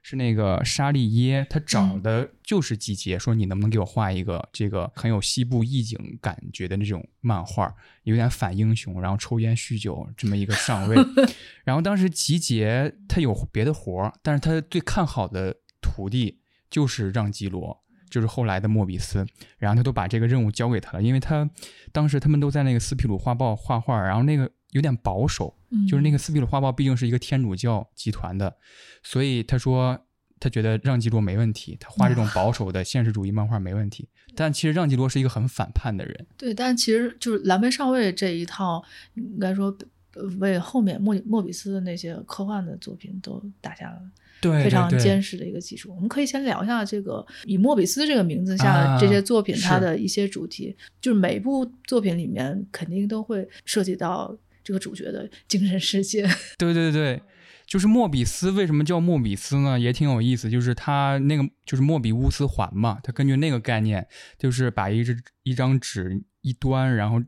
是那个沙利耶，他找的就是季节，说你能不能给我画一个这个很有西部意境感觉的那种漫画，有点反英雄，然后抽烟酗酒这么一个上尉。然后当时集结他有别的活儿，但是他最看好的徒弟就是让基罗，就是后来的莫比斯。然后他都把这个任务交给他了，因为他当时他们都在那个斯皮鲁画报画画，然后那个有点保守。就是那个斯皮鲁画报毕竟是一个天主教集团的，所以他说他觉得让基罗没问题，他画这种保守的现实主义漫画没问题。但其实让基罗是一个很反叛的人。对，但其实就是蓝莓上尉这一套，应该说为后面莫莫比斯的那些科幻的作品都打下了非常坚实的一个基础。我们可以先聊一下这个以莫比斯这个名字下这些作品它的一些主题，就是每部作品里面肯定都会涉及到。这个主角的精神世界，对对对，就是莫比斯为什么叫莫比斯呢？也挺有意思，就是他那个就是莫比乌斯环嘛，他根据那个概念，就是把一只一张纸一端，然后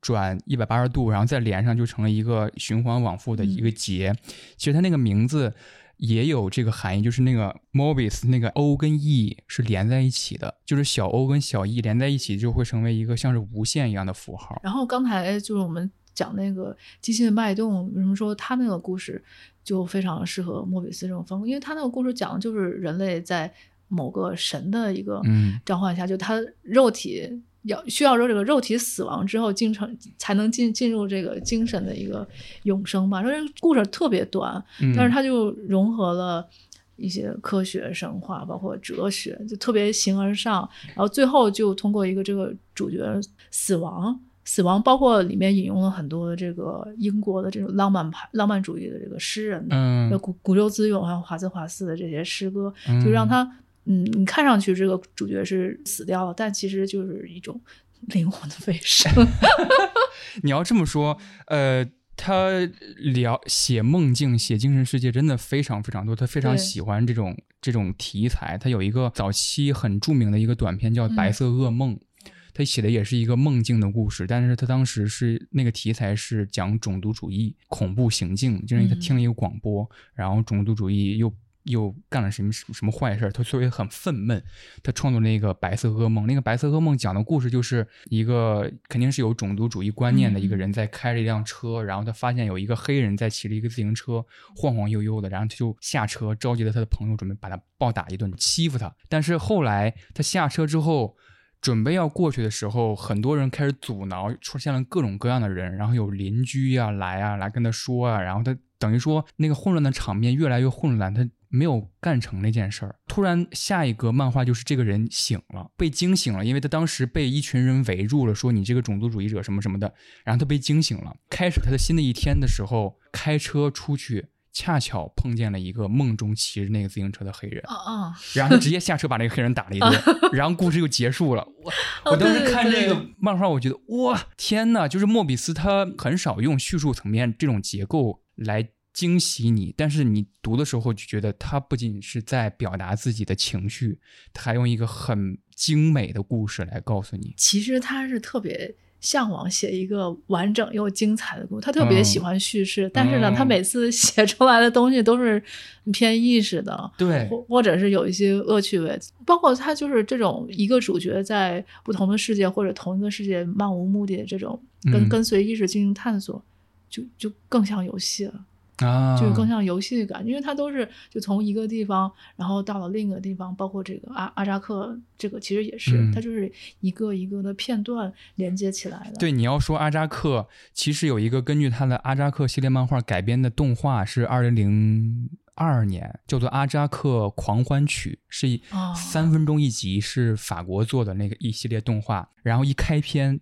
转一百八十度，然后再连上，就成了一个循环往复的一个结。其实他那个名字也有这个含义，就是那个 Mobius 那个 O 跟 E 是连在一起的，就是小 O 跟小 E 连在一起就会成为一个像是无限一样的符号。然后刚才就是我们。讲那个机器的脉动，为什么说他那个故事就非常适合莫比斯这种风格？因为他那个故事讲的就是人类在某个神的一个召唤下，就他肉体要需要说这个肉体死亡之后进程才能进进入这个精神的一个永生吧。说这故事特别短，但是他就融合了一些科学、神话，包括哲学，就特别形而上。然后最后就通过一个这个主角死亡。死亡包括里面引用了很多这个英国的这种浪漫派、浪漫主义的这个诗人，嗯，古古周自用还有华兹华斯的这些诗歌，就让他，嗯，你看上去这个主角是死掉了，但其实就是一种灵魂的飞升。你要这么说，呃，他聊写梦境、写精神世界真的非常非常多，他非常喜欢这种这种题材。他有一个早期很著名的一个短片叫《白色噩梦》。他写的也是一个梦境的故事，但是他当时是那个题材是讲种族主义、恐怖行径，就是他听了一个广播，然后种族主义又又干了什么什么坏事他所以很愤懑，他创作了一个白色噩梦。那个白色噩梦讲的故事就是一个肯定是有种族主义观念的一个人在开着一辆车，然后他发现有一个黑人在骑着一个自行车晃晃悠悠的，然后他就下车召集了他的朋友准备把他暴打一顿，欺负他。但是后来他下车之后。准备要过去的时候，很多人开始阻挠，出现了各种各样的人，然后有邻居呀来啊来跟他说啊，然后他等于说那个混乱的场面越来越混乱，他没有干成那件事儿。突然下一个漫画就是这个人醒了，被惊醒了，因为他当时被一群人围住了，说你这个种族主义者什么什么的，然后他被惊醒了，开始他的新的一天的时候，开车出去。恰巧碰见了一个梦中骑着那个自行车的黑人，然后他直接下车把那个黑人打了一顿，然后故事就结束了。我我当时看这个漫画，我觉得哇天呐，就是莫比斯他很少用叙述层面这种结构来惊喜你，但是你读的时候就觉得他不仅是在表达自己的情绪，他还用一个很精美的故事来告诉你。其实他是特别。向往写一个完整又精彩的故事，他特别喜欢叙事，但是呢，他每次写出来的东西都是偏意识的，对，或或者是有一些恶趣味，包括他就是这种一个主角在不同的世界或者同一个世界漫无目的的这种跟跟随意识进行探索，就就更像游戏了。啊，就是更像游戏感，因为它都是就从一个地方，然后到了另一个地方，包括这个阿阿扎克，这个其实也是，它就是一个一个的片段连接起来的。对，你要说阿扎克，其实有一个根据他的阿扎克系列漫画改编的动画，是二零零二年，叫做《阿扎克狂欢曲》，是一三分钟一集，是法国做的那个一系列动画。然后一开篇，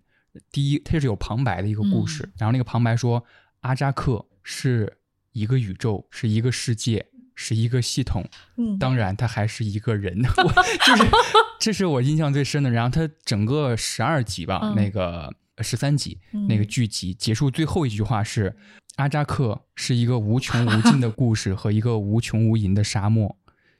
第一它是有旁白的一个故事，然后那个旁白说阿扎克是。一个宇宙是一个世界，是一个系统。嗯，当然他还是一个人，就是这是我印象最深的。然后他整个十二集吧，那个十三集那个剧集结束最后一句话是：阿扎克是一个无穷无尽的故事和一个无穷无垠的沙漠。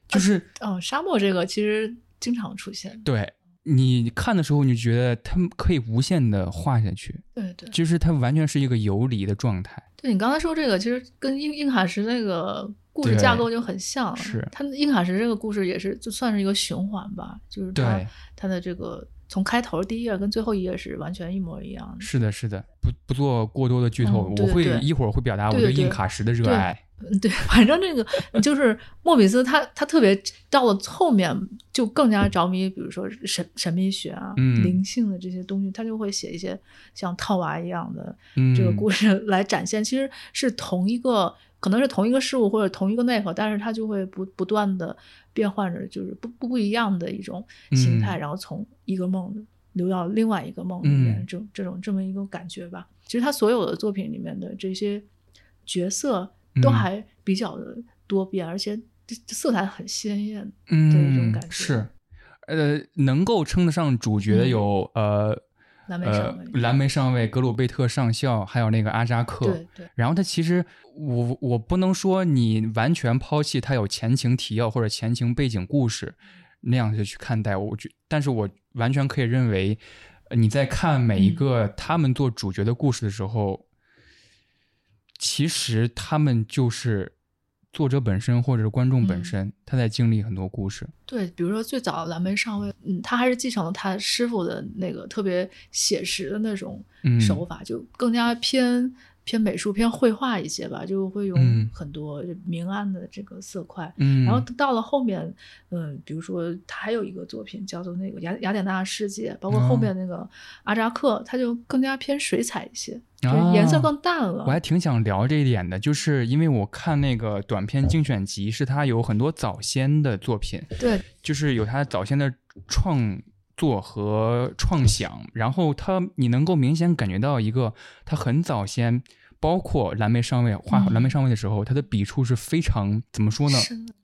就是哦，沙漠这个其实经常出现。对你看的时候，你就觉得他们可以无限的画下去。对对，就是它完全是一个游离的状态。对你刚才说这个，其实跟硬硬卡什那个故事架构就很像。是，它硬卡什这个故事也是就算是一个循环吧，就是它它的这个从开头第一页跟最后一页是完全一模一样的。是的，是的，不不做过多的剧透，我会一会儿会表达我对硬卡什的热爱。嗯，对，反正这个就是莫比斯，他他特别到了后面就更加着迷，比如说神神秘学啊、灵性的这些东西，他就会写一些像套娃一样的这个故事来展现。其实是同一个，可能是同一个事物或者同一个内核，但是他就会不不断的变换着，就是不不不一样的一种形态，然后从一个梦流到另外一个梦里面，这这种这么一个感觉吧。其实他所有的作品里面的这些角色。都还比较的多变，而且色彩很鲜艳的一种感觉。是，呃，能够称得上主角的有呃，蓝莓上尉、蓝莓上尉、格鲁贝特上校，还有那个阿扎克。对对。然后他其实，我我不能说你完全抛弃他有前情提要或者前情背景故事那样子去看待，我觉，但是我完全可以认为，你在看每一个他们做主角的故事的时候。其实他们就是作者本身，或者是观众本身，他在经历很多故事。对，比如说最早蓝莓上尉，嗯，他还是继承了他师傅的那个特别写实的那种手法，就更加偏。偏美术、偏绘画一些吧，就会用很多明暗的这个色块。嗯，然后到了后面，嗯，比如说他还有一个作品叫做那个雅雅典娜世界，包括后面那个阿扎克，他就更加偏水彩一些，颜色更淡了。我还挺想聊这一点的，就是因为我看那个短片精选集，是他有很多早先的作品，对，就是有他早先的创作和创想，然后他你能够明显感觉到一个他很早先。包括蓝莓上尉画蓝莓上尉的时候，他的笔触是非常怎么说呢？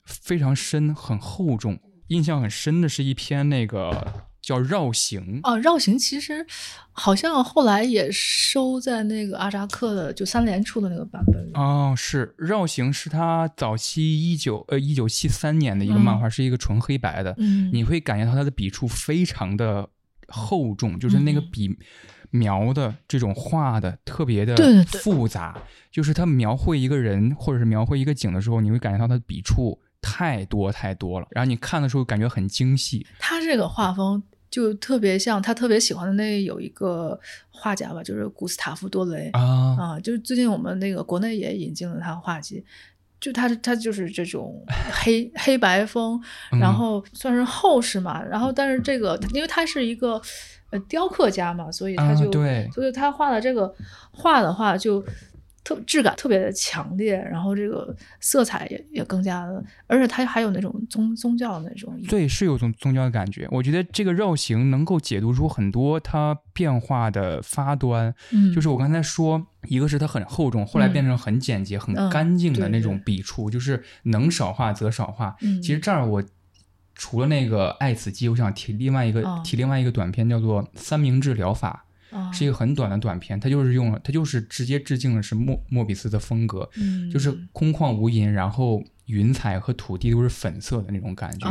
非常深，很厚重。印象很深的是一篇那个叫《绕行》啊，《绕行》其实好像后来也收在那个阿扎克的就三联出的那个版本里。哦，是《绕行》是他早期一九呃一九七三年的一个漫画，是一个纯黑白的。嗯，你会感觉到他的笔触非常的厚重，就是那个笔。描的这种画的特别的复杂，就是他描绘一个人或者是描绘一个景的时候，你会感觉到他的笔触太多太多了，然后你看的时候感觉很精细。他这个画风就特别像他特别喜欢的那有一个画家吧，就是古斯塔夫多雷啊啊，就是最近我们那个国内也引进了他画集，就他他就是这种 黑黑白风，然后算是厚实嘛，然后但是这个因为他是一个。呃，雕刻家嘛，所以他就，所以他画的这个画的话，就特质感特别的强烈，然后这个色彩也也更加的，而且它还有那种宗宗教的那种，对，是有种宗教的感觉。我觉得这个绕行能够解读出很多它变化的发端，嗯，就是我刚才说，一个是它很厚重，后来变成很简洁、很干净的那种笔触，就是能少画则少画。其实这儿我。除了那个爱死机，我想提另外一个提另外一个短片，叫做《三明治疗法》，是一个很短的短片。它就是用了，它就是直接致敬的是莫莫比斯的风格，嗯就是空旷无垠，然后云彩和土地都是粉色的那种感觉。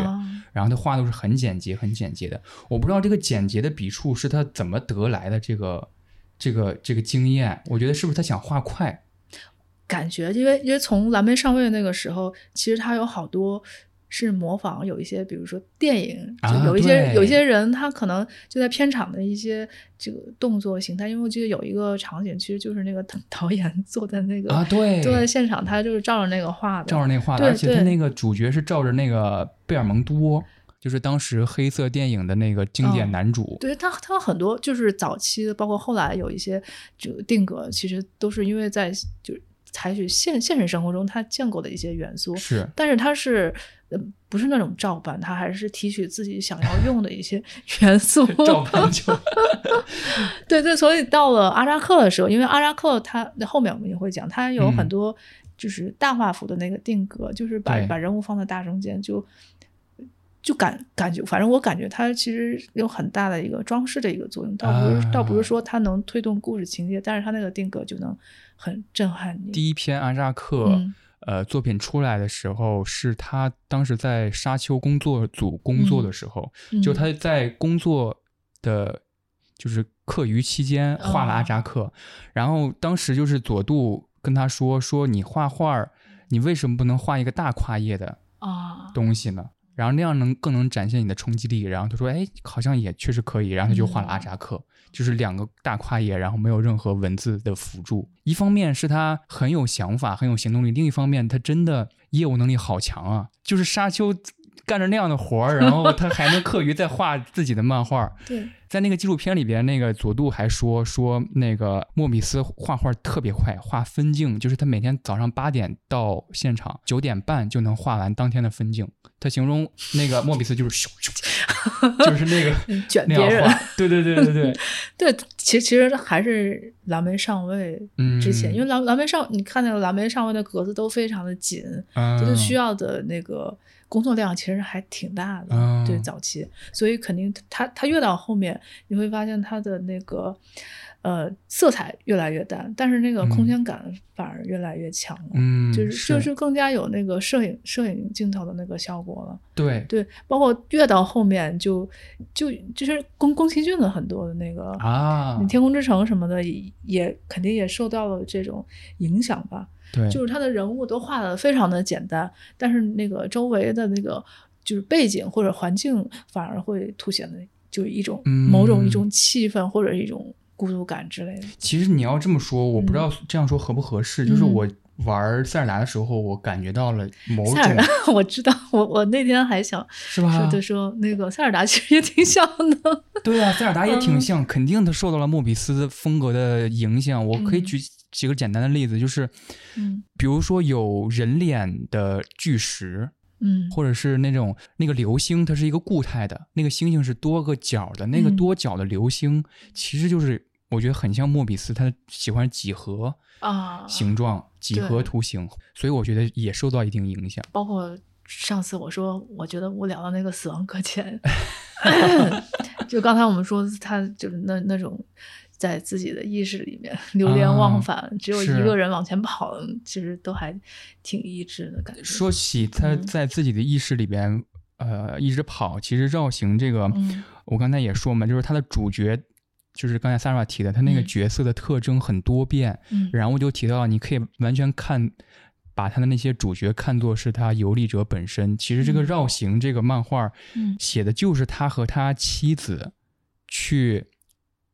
然后他画都是很简洁、很简洁的。我不知道这个简洁的笔触是他怎么得来的这个这个这个经验？我觉得是不是他想画快？感觉，因为因为从蓝莓上尉那个时候，其实他有好多。是模仿有一些，比如说电影，就有一些有一些人，他可能就在片场的一些这个动作形态。因为我记得有一个场景，其实就是那个导演坐在那个啊，对，坐在现场，他就是照着那个画的，照着那画的。而且他那个主角是照着那个贝尔蒙多，就是当时黑色电影的那个经典男主。对他，他很多就是早期的，包括后来有一些这个定格，其实都是因为在就采取现现实生活中他见过的一些元素。是，但是他是。不是那种照搬，他还是提取自己想要用的一些 元素。照搬就，对对，所以到了阿扎克的时候，因为阿扎克他后面我们也会讲，他有很多就是大画幅的那个定格，就是把把人物放在大中间，就就感感觉，反正我感觉他其实有很大的一个装饰的一个作用，倒不是倒不是说他能推动故事情节，但是他那个定格就能很震撼你。第一篇阿扎克。呃，作品出来的时候是他当时在沙丘工作组工作的时候，就他在工作的，就是课余期间画了阿扎克，然后当时就是佐杜跟他说说你画画，你为什么不能画一个大跨页的啊东西呢？然后那样能更能展现你的冲击力。然后他说，哎，好像也确实可以。然后他就画了阿扎克。就是两个大跨页，然后没有任何文字的辅助。一方面是他很有想法，很有行动力；另一方面，他真的业务能力好强啊！就是沙丘干着那样的活儿，然后他还能课余在画自己的漫画。对。在那个纪录片里边，那个佐杜还说说那个莫比斯画画特别快，画分镜就是他每天早上八点到现场，九点半就能画完当天的分镜。他形容那个莫比斯就是咻咻，就是那个 卷别人。对对对对对 对，其实其实还是蓝莓上尉之前，因为蓝蓝莓上你看那个蓝莓上尉的格子都非常的紧，就是需要的那个。工作量其实还挺大的，对早期，所以肯定他他越到后面，你会发现它的那个呃色彩越来越淡，但是那个空间感反而越来越强了，嗯，就是。就是更加有那个摄影摄影镜头的那个效果了，对。对，包括越到后面就就就是宫宫崎骏的很多的那个啊，天空之城什么的也肯定也受到了这种影响吧。对，就是他的人物都画的非常的简单，但是那个周围的那个就是背景或者环境反而会凸显的，就是一种某种一种气氛或者一种孤独感之类的。其实你要这么说，我不知道这样说合不合适。就是我玩塞尔达的时候，我感觉到了某种。塞尔达，我知道，我我那天还想是吧？说的说那个塞尔达其实也挺像的。对啊，塞尔达也挺像，肯定他受到了莫比斯风格的影响。我可以举。几个简单的例子，就是，嗯，比如说有人脸的巨石，嗯，或者是那种那个流星，它是一个固态的，那个星星是多个角的，那个多角的流星，其实就是我觉得很像莫比斯，他喜欢几何啊形状，几何图形，所以我觉得也受到一定影响。包括上次我说我觉得无聊的那个死亡搁浅 就刚才我们说他就是那那种。在自己的意识里面流连忘返，只有一个人往前跑，其实都还挺意志的感觉。说起他在自己的意识里边，呃，一直跑，其实绕行这个，我刚才也说嘛，就是他的主角，就是刚才 Sarah 提的，他那个角色的特征很多变，然后就提到，你可以完全看，把他的那些主角看作是他游历者本身。其实这个绕行这个漫画，写的就是他和他妻子去。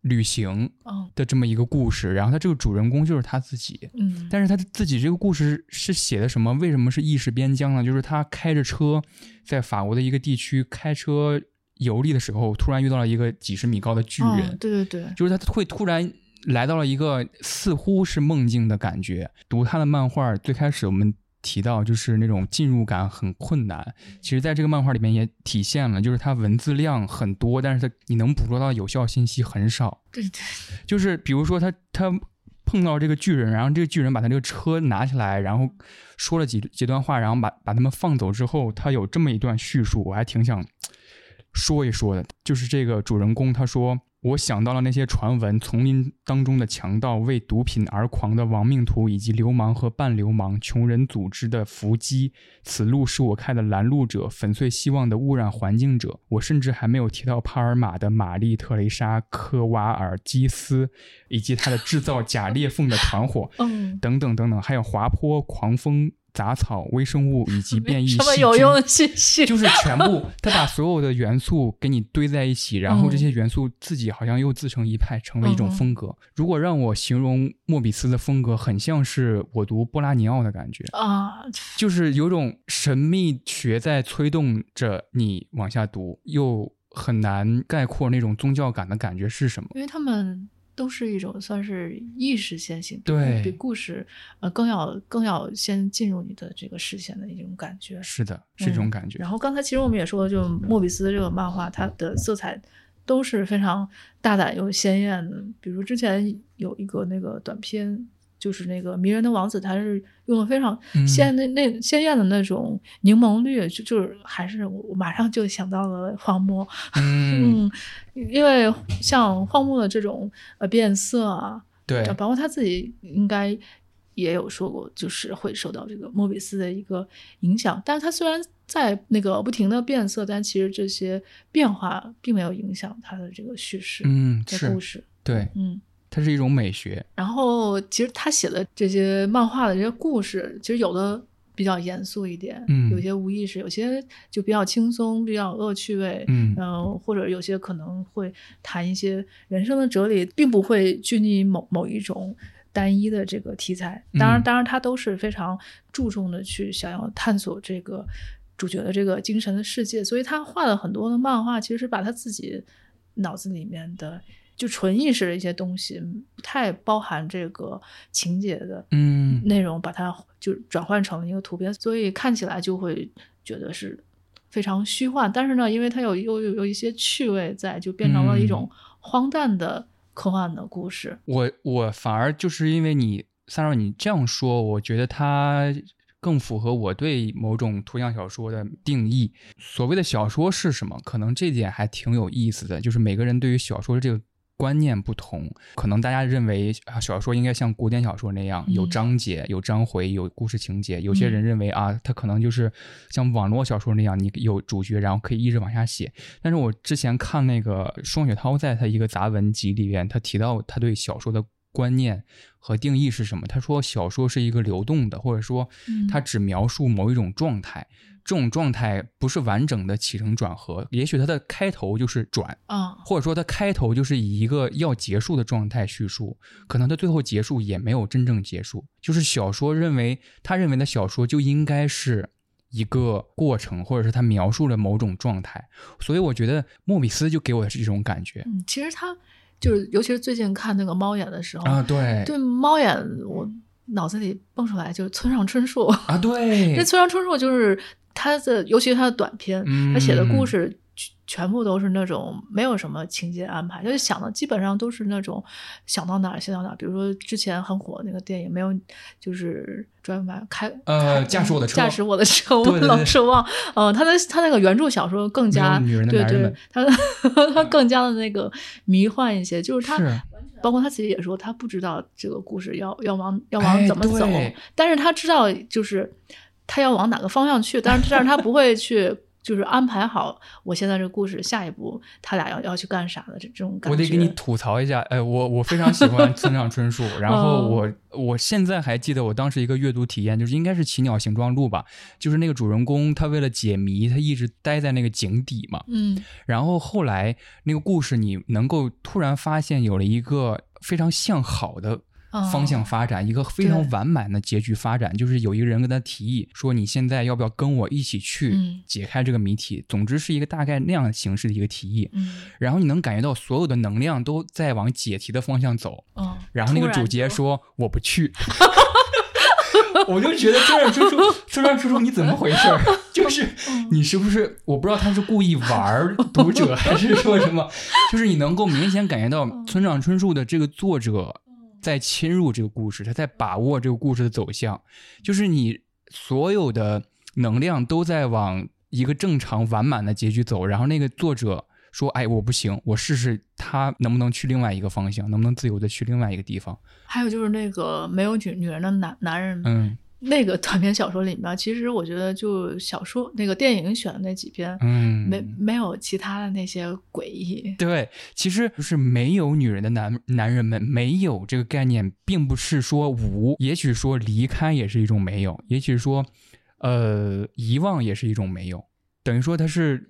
旅行的这么一个故事，然后他这个主人公就是他自己，嗯，但是他自己这个故事是写的什么？为什么是意识边疆呢？就是他开着车在法国的一个地区开车游历的时候，突然遇到了一个几十米高的巨人，对对对，就是他会突然来到了一个似乎是梦境的感觉。读他的漫画，最开始我们。提到就是那种进入感很困难，其实在这个漫画里面也体现了，就是它文字量很多，但是它你能捕捉到有效信息很少。对对，就是比如说他他碰到这个巨人，然后这个巨人把他这个车拿起来，然后说了几几段话，然后把把他们放走之后，他有这么一段叙述，我还挺想说一说的，就是这个主人公他说我想到了那些传闻：丛林当中的强盗、为毒品而狂的亡命徒，以及流氓和半流氓、穷人组织的伏击。此路是我开的拦路者，粉碎希望的污染环境者。我甚至还没有提到帕尔马的玛丽特蕾莎科瓦尔基斯，以及他的制造假裂缝的团伙，等等等等，还有滑坡、狂风。杂草、微生物以及变异 细菌，有用的信息就是全部，他把所有的元素给你堆在一起，然后这些元素自己好像又自成一派，成为一种风格。如果让我形容莫比斯的风格，很像是我读波拉尼奥的感觉啊，就是有种神秘学在催动着你往下读，又很难概括那种宗教感的感觉是什么，因为他们。都是一种算是意识先行，对比故事呃更要更要先进入你的这个视线的一种感觉。是的，是这种感觉。然后刚才其实我们也说，就莫比斯这个漫画，它的色彩都是非常大胆又鲜艳的。比如之前有一个那个短片。就是那个迷人的王子，他是用了非常鲜那那鲜艳的那种柠檬绿，就就是还是我马上就想到了荒漠，嗯，因为像荒漠的这种呃变色啊，对，包括他自己应该也有说过，就是会受到这个莫比斯的一个影响。但是他虽然在那个不停的变色，但其实这些变化并没有影响他的这个叙事，嗯，的故事，对，嗯。它是一种美学，然后其实他写的这些漫画的这些故事，其实有的比较严肃一点，嗯，有些无意识，有些就比较轻松，比较恶趣味，嗯，或者有些可能会谈一些人生的哲理，并不会拘泥某某一种单一的这个题材。当然，当然，他都是非常注重的去想要探索这个主角的这个精神的世界，所以他画了很多的漫画，其实是把他自己脑子里面的。就纯意识的一些东西，不太包含这个情节的嗯内容，把它就转换成了一个图片，所以看起来就会觉得是非常虚幻。但是呢，因为它有又有有一些趣味在，就变成了一种荒诞的科幻的故事。我我反而就是因为你三少你这样说，我觉得它更符合我对某种图像小说的定义。所谓的小说是什么？可能这点还挺有意思的，就是每个人对于小说这个。观念不同，可能大家认为啊，小说应该像古典小说那样有章节、有章回、有故事情节。有些人认为啊，它可能就是像网络小说那样，你有主角，然后可以一直往下写。但是我之前看那个双雪涛在他一个杂文集里边，他提到他对小说的观念和定义是什么？他说小说是一个流动的，或者说它只描述某一种状态。这种状态不是完整的起承转合，也许它的开头就是转啊，或者说它开头就是以一个要结束的状态叙述，可能它最后结束也没有真正结束。就是小说认为他认为的小说就应该是一个过程，或者是他描述了某种状态。所以我觉得莫比斯就给我的是这种感觉。嗯，其实他就是，尤其是最近看那个猫眼的时候啊，对对，猫眼我脑子里蹦出来就是村上春树啊，对，那村上春树就是。他的，尤其是他的短篇，他写的故事全部都是那种没有什么情节安排，就是想的基本上都是那种想到哪儿写到哪儿。比如说之前很火那个电影，没有就是专门开呃驾驶我的车，驾驶我的车，我老奢望。呃，他的他那个原著小说更加对对，他他更加的那个迷幻一些，就是他包括他自己也说，他不知道这个故事要要往要往怎么走，但是他知道就是。他要往哪个方向去？但是，但是他不会去，就是安排好我现在这个故事下一步他俩要要去干啥的这这种感觉。我得给你吐槽一下，哎，我我非常喜欢村上春树，然后我我现在还记得我当时一个阅读体验，就是应该是《奇鸟形状录》吧，就是那个主人公他为了解谜，他一直待在那个井底嘛，嗯，然后后来那个故事你能够突然发现有了一个非常向好的。方向发展一个非常完满的结局发展，就是有一个人跟他提议说：“你现在要不要跟我一起去解开这个谜题？”总之是一个大概那样形式的一个提议。然后你能感觉到所有的能量都在往解题的方向走。然后那个主角说：“我不去。”我就觉得村上春树，村上春树，你怎么回事？就是你是不是？我不知道他是故意玩读者，还是说什么？就是你能够明显感觉到村上春树的这个作者。在侵入这个故事，他在把握这个故事的走向，就是你所有的能量都在往一个正常完满的结局走，然后那个作者说，哎，我不行，我试试他能不能去另外一个方向，能不能自由的去另外一个地方。还有就是那个没有女女人的男男人，嗯。那个短篇小说里面，其实我觉得就小说那个电影选的那几篇，嗯，没没有其他的那些诡异。对，其实就是没有女人的男男人们没有这个概念，并不是说无，也许说离开也是一种没有，也许说，呃，遗忘也是一种没有，等于说它是。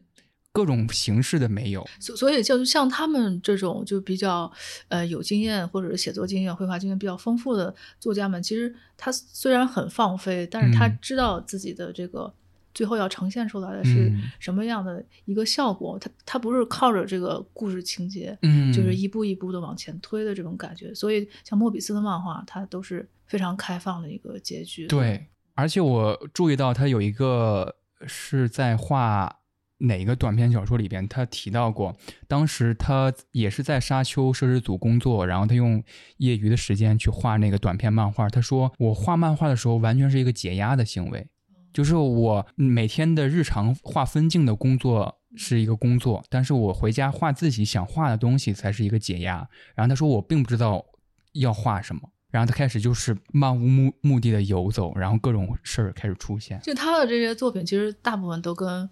各种形式的没有，所所以就像他们这种就比较呃有经验或者是写作经验、绘画经验比较丰富的作家们，其实他虽然很放飞，但是他知道自己的这个最后要呈现出来的是什么样的一个效果。他他不是靠着这个故事情节，嗯，就是一步一步的往前推的这种感觉。所以像莫比斯的漫画，它都是非常开放的一个结局。对，而且我注意到他有一个是在画。哪个短篇小说里边，他提到过，当时他也是在沙丘摄制组工作，然后他用业余的时间去画那个短篇漫画。他说，我画漫画的时候完全是一个解压的行为，就是我每天的日常画分镜的工作是一个工作，但是我回家画自己想画的东西才是一个解压。然后他说，我并不知道要画什么，然后他开始就是漫无目目的的游走，然后各种事儿开始出现。就他的这些作品，其实大部分都跟。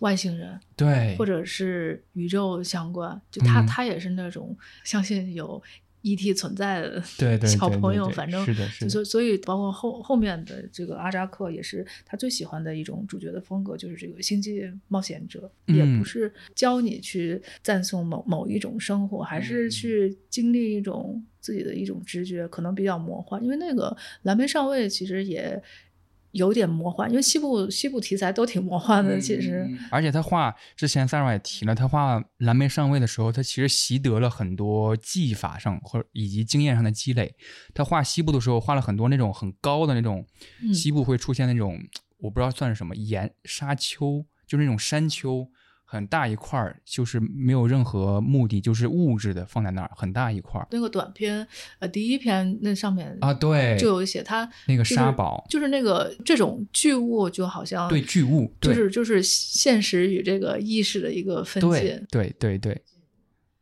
外星人对，或者是宇宙相关，就他他也是那种相信有 ET 存在的 小朋友，反正是的，是的。所所以包括后后面的这个阿扎克也是他最喜欢的一种主角的风格，就是这个星际冒险者，也不是教你去赞颂某某一种生活，还是去经历一种自己的一种直觉，可能比较魔幻。因为那个蓝莓上尉其实也。有点魔幻，因为西部西部题材都挺魔幻的，其实。而且他画之前，Sarah 也提了，他画蓝莓上尉的时候，他其实习得了很多技法上或者以及经验上的积累。他画西部的时候，画了很多那种很高的那种，西部会出现那种我不知道算是什么岩沙丘，就是那种山丘。很大一块儿，就是没有任何目的，就是物质的放在那儿，很大一块儿。那个短片，呃，第一篇那上面啊，对，就有写他那个沙堡，就是那个这种巨物，就好像对巨物，就是就是现实与这个意识的一个分界。对对对。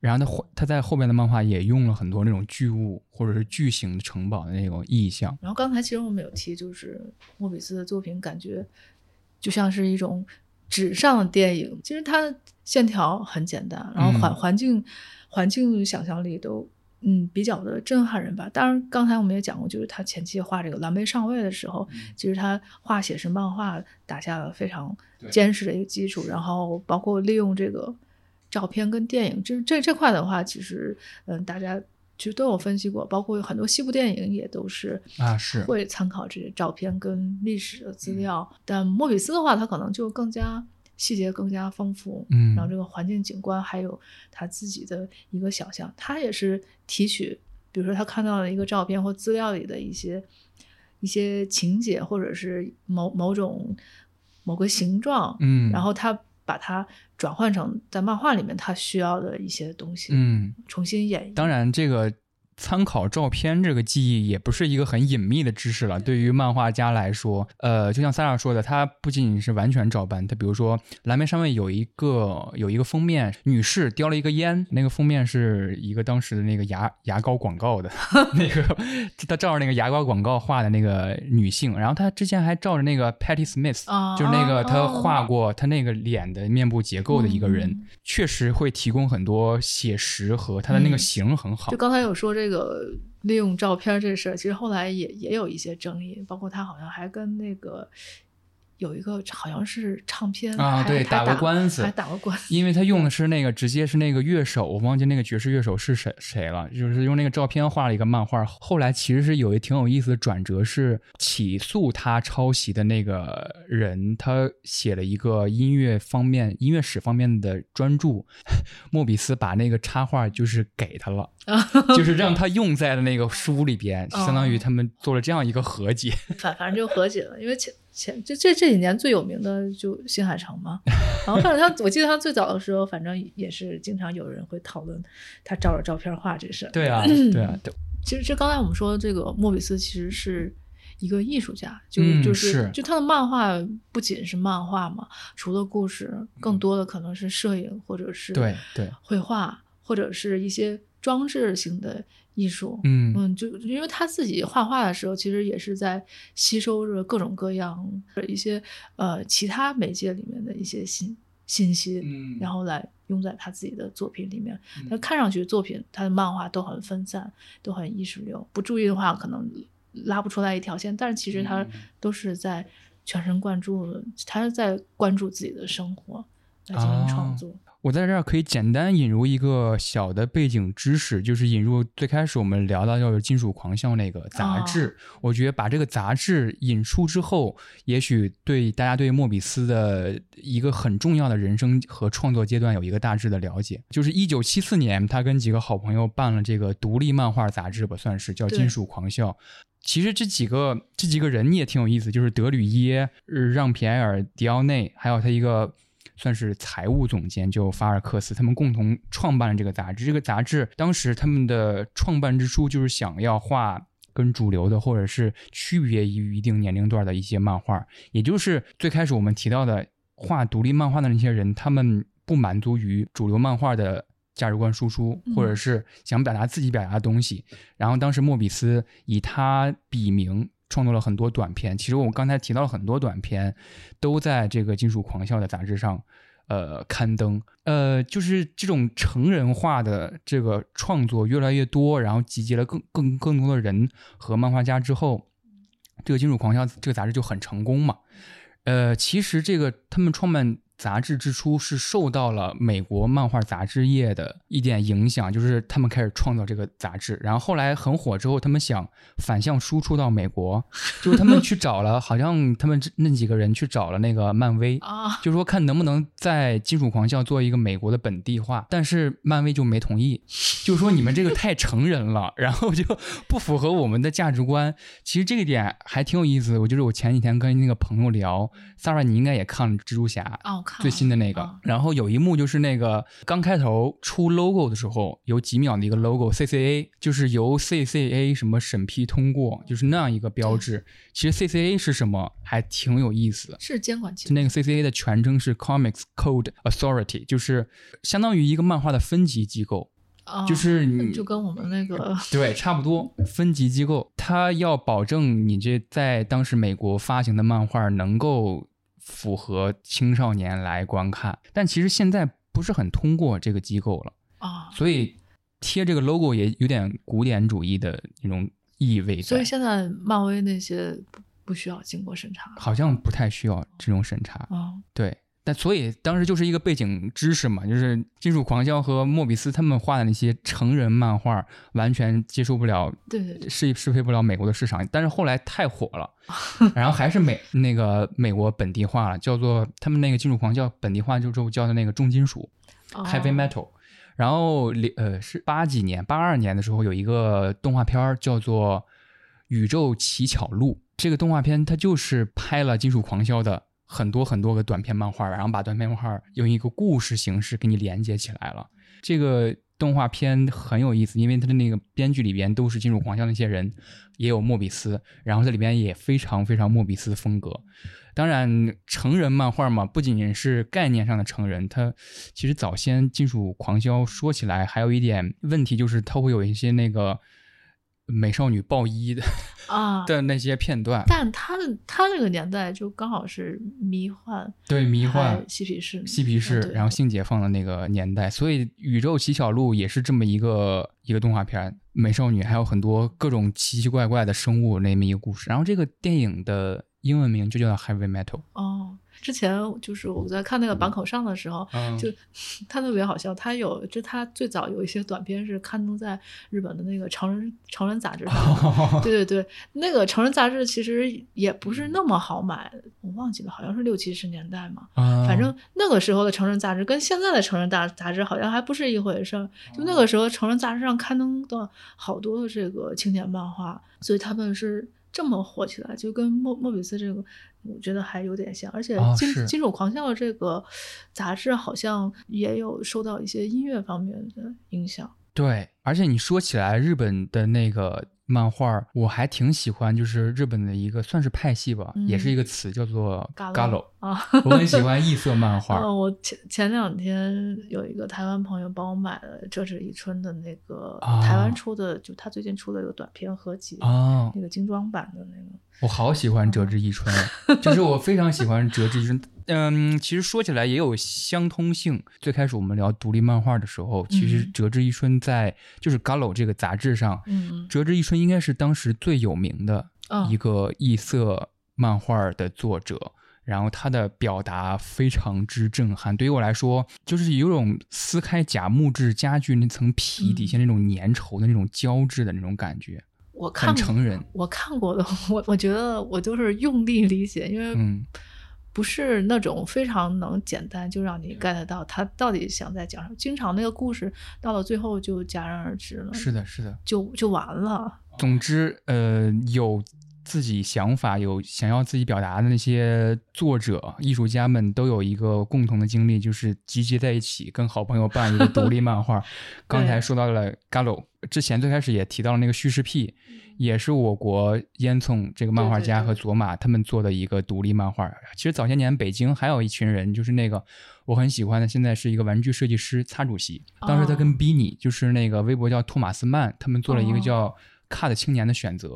然后他他在后面的漫画也用了很多那种巨物或者是巨型城堡的那种意象。然后刚才其实我们有提，就是莫比斯的作品，感觉就像是一种。纸上的电影，其实它线条很简单，然后环环境环境想象力都嗯比较的震撼人吧。当然，刚才我们也讲过，就是他前期画这个蓝莓上尉的时候，其实他画写实漫画打下了非常坚实的一个基础。然后包括利用这个照片跟电影，就是这这块的话，其实嗯大家。其实都有分析过，包括有很多西部电影也都是啊，是会参考这些照片跟历史的资料。但莫比斯的话，他可能就更加细节更加丰富，嗯，然后这个环境景观还有他自己的一个想象，他也是提取，比如说他看到了一个照片或资料里的一些一些情节，或者是某某种某个形状，嗯，然后他。把它转换成在漫画里面他需要的一些东西，嗯，重新演绎。当然，这个。参考照片这个记忆也不是一个很隐秘的知识了。对于漫画家来说，呃，就像萨拉说的，他不仅仅是完全照搬。他比如说，蓝莓上面有一个有一个封面，女士叼了一个烟，那个封面是一个当时的那个牙牙膏广告的 那个，他照着那个牙膏广告画的那个女性。然后他之前还照着那个 Patty Smith，就是那个他画过他那个脸的面部结构的一个人，确实会提供很多写实和他的那个形很好。就刚才有说这。这个利用照片这事儿，其实后来也也有一些争议，包括他好像还跟那个。有一个好像是唱片啊，对，打过官司，还打过官司，因为他用的是那个直接是那个乐手，我忘记那个爵士乐手是谁谁了，就是用那个照片画了一个漫画。后来其实是有一挺有意思的转折，是起诉他抄袭的那个人，他写了一个音乐方面、音乐史方面的专著，莫比斯把那个插画就是给他了，就是让他用在了那个书里边，相当于他们做了这样一个和解，反反正就和解了，因为前。前这这这几年最有名的就新海诚嘛，然后反正他我记得他最早的时候，反正也是经常有人会讨论他照着照片画这事儿。对啊，对啊，对。其实这刚才我们说这个莫比斯其实是一个艺术家，就就是就他的漫画不仅是漫画嘛，除了故事，更多的可能是摄影或者是对对绘画或者是一些装置性的艺术。嗯嗯，就因为他自己画画的时候，其实也是在吸收着各种各样的一些呃其他媒介里面的一些信信息，嗯，然后来用在他自己的作品里面。他看上去作品他的漫画都很分散，都很意识流，不注意的话可能。拉不出来一条线，但是其实他都是在全神贯注，他是在关注自己的生活来进行创作。我在这儿可以简单引入一个小的背景知识，就是引入最开始我们聊到就是《金属狂笑》那个杂志。我觉得把这个杂志引出之后，也许对大家对莫比斯的一个很重要的人生和创作阶段有一个大致的了解。就是一九七四年，他跟几个好朋友办了这个独立漫画杂志吧，算是叫《金属狂笑》。其实这几个这几个人也挺有意思，就是德吕耶、让皮埃尔·迪奥内，还有他一个算是财务总监，就法尔克斯，他们共同创办了这个杂志。这个杂志当时他们的创办之初就是想要画跟主流的，或者是区别于一定年龄段的一些漫画，也就是最开始我们提到的画独立漫画的那些人，他们不满足于主流漫画的。价值观输出，或者是想表达自己表达的东西。然后当时莫比斯以他笔名创作了很多短片。其实我们刚才提到了很多短片，都在这个《金属狂笑》的杂志上，呃，刊登。呃，就是这种成人化的这个创作越来越多，然后集结了更更更多的人和漫画家之后，这个《金属狂笑》这个杂志就很成功嘛。呃，其实这个他们创办。杂志之初是受到了美国漫画杂志业的一点影响，就是他们开始创造这个杂志，然后后来很火之后，他们想反向输出到美国，就是他们去找了，好像他们那几个人去找了那个漫威啊，就说看能不能在《金属狂笑》做一个美国的本地化，但是漫威就没同意，就说你们这个太成人了，然后就不符合我们的价值观。其实这个点还挺有意思，我就是我前几天跟那个朋友聊，Sarah，你应该也看了《蜘蛛侠》哦。最新的那个，然后有一幕就是那个刚开头出 logo 的时候，有几秒的一个 logo，CCA 就是由 CCA 什么审批通过，就是那样一个标志。其实 CCA 是什么，还挺有意思的，是监管机构。那个 CCA 的全称是 Comics Code Authority，就是相当于一个漫画的分级机构，就是你就跟我们那个 对差不多，分级机构，它要保证你这在当时美国发行的漫画能够。符合青少年来观看，但其实现在不是很通过这个机构了啊，所以贴这个 logo 也有点古典主义的那种意味。所以现在漫威那些不不需要经过审查，好像不太需要这种审查啊，对。但所以当时就是一个背景知识嘛，就是《金属狂笑》和莫比斯他们画的那些成人漫画，完全接受不了，对对对，适适配不了美国的市场。但是后来太火了，然后还是美那个美国本地化了，叫做他们那个《金属狂笑》本地化就之后叫的那个重金属 （heavy metal）。然后呃是八几年八二年的时候有一个动画片叫做《宇宙奇巧录》，这个动画片它就是拍了《金属狂笑》的。很多很多个短篇漫画，然后把短篇漫画用一个故事形式给你连接起来了。这个动画片很有意思，因为它的那个编剧里边都是金属狂笑那些人，也有莫比斯，然后这里边也非常非常莫比斯风格。当然，成人漫画嘛，不仅仅是概念上的成人，它其实早先金属狂笑说起来还有一点问题，就是它会有一些那个。美少女爆衣的啊 的那些片段，但他的他那个年代就刚好是迷幻，对迷幻嬉皮士嬉皮士，然后性解放的那个年代，所以《宇宙奇小鹿》也是这么一个一个动画片，美少女还有很多各种奇奇怪怪的生物那么一个故事，然后这个电影的英文名就叫 Heavy Metal。哦。之前就是我在看那个坂口上的时候，就他特别好笑。他有就他最早有一些短片是刊登在日本的那个成人成人杂志上。对对对，那个成人杂志其实也不是那么好买，我忘记了，好像是六七十年代嘛。反正那个时候的成人杂志跟现在的成人大杂志好像还不是一回事儿。就那个时候成人杂志上刊登的好多的这个青年漫画，所以他们是这么火起来，就跟莫莫比斯这个。我觉得还有点像，而且《金金属狂笑》这个杂志好像也有受到一些音乐方面的影响。对，而且你说起来，日本的那个。漫画我还挺喜欢，就是日本的一个算是派系吧，也是一个词叫做 “galo” 啊。我很喜欢异色漫画。我前前两天有一个台湾朋友帮我买了折纸一春的那个台湾出的，就他最近出的一个短篇合集啊，那个精装版的那个。我好喜欢折纸一春，就是我非常喜欢折纸一春。嗯，其实说起来也有相通性。最开始我们聊独立漫画的时候，其实折枝一春在就是《Gallo》这个杂志上，嗯，折枝一春应该是当时最有名的一个异色漫画的作者。然后他的表达非常之震撼，对于我来说，就是有种撕开假木质家具那层皮底下那种粘稠的那种胶质的那种感觉。我看成人，我看过的，我我觉得我就是用力理解，因为不是那种非常能简单就让你 get 到他到底想在讲什么。经常那个故事到了最后就戛然而止了。是的，是的，就就完了。总之，呃，有自己想法、有想要自己表达的那些作者、艺术家们，都有一个共同的经历，就是集结在一起，跟好朋友办一个独立漫画。刚才说到了 Gallo，之前最开始也提到了那个叙事癖。也是我国烟囱这个漫画家和佐马他们做的一个独立漫画。其实早些年北京还有一群人，就是那个我很喜欢的，现在是一个玩具设计师擦主席。当时他跟 Bini，就是那个微博叫托马斯曼，他们做了一个叫《Cut 青年的选择》，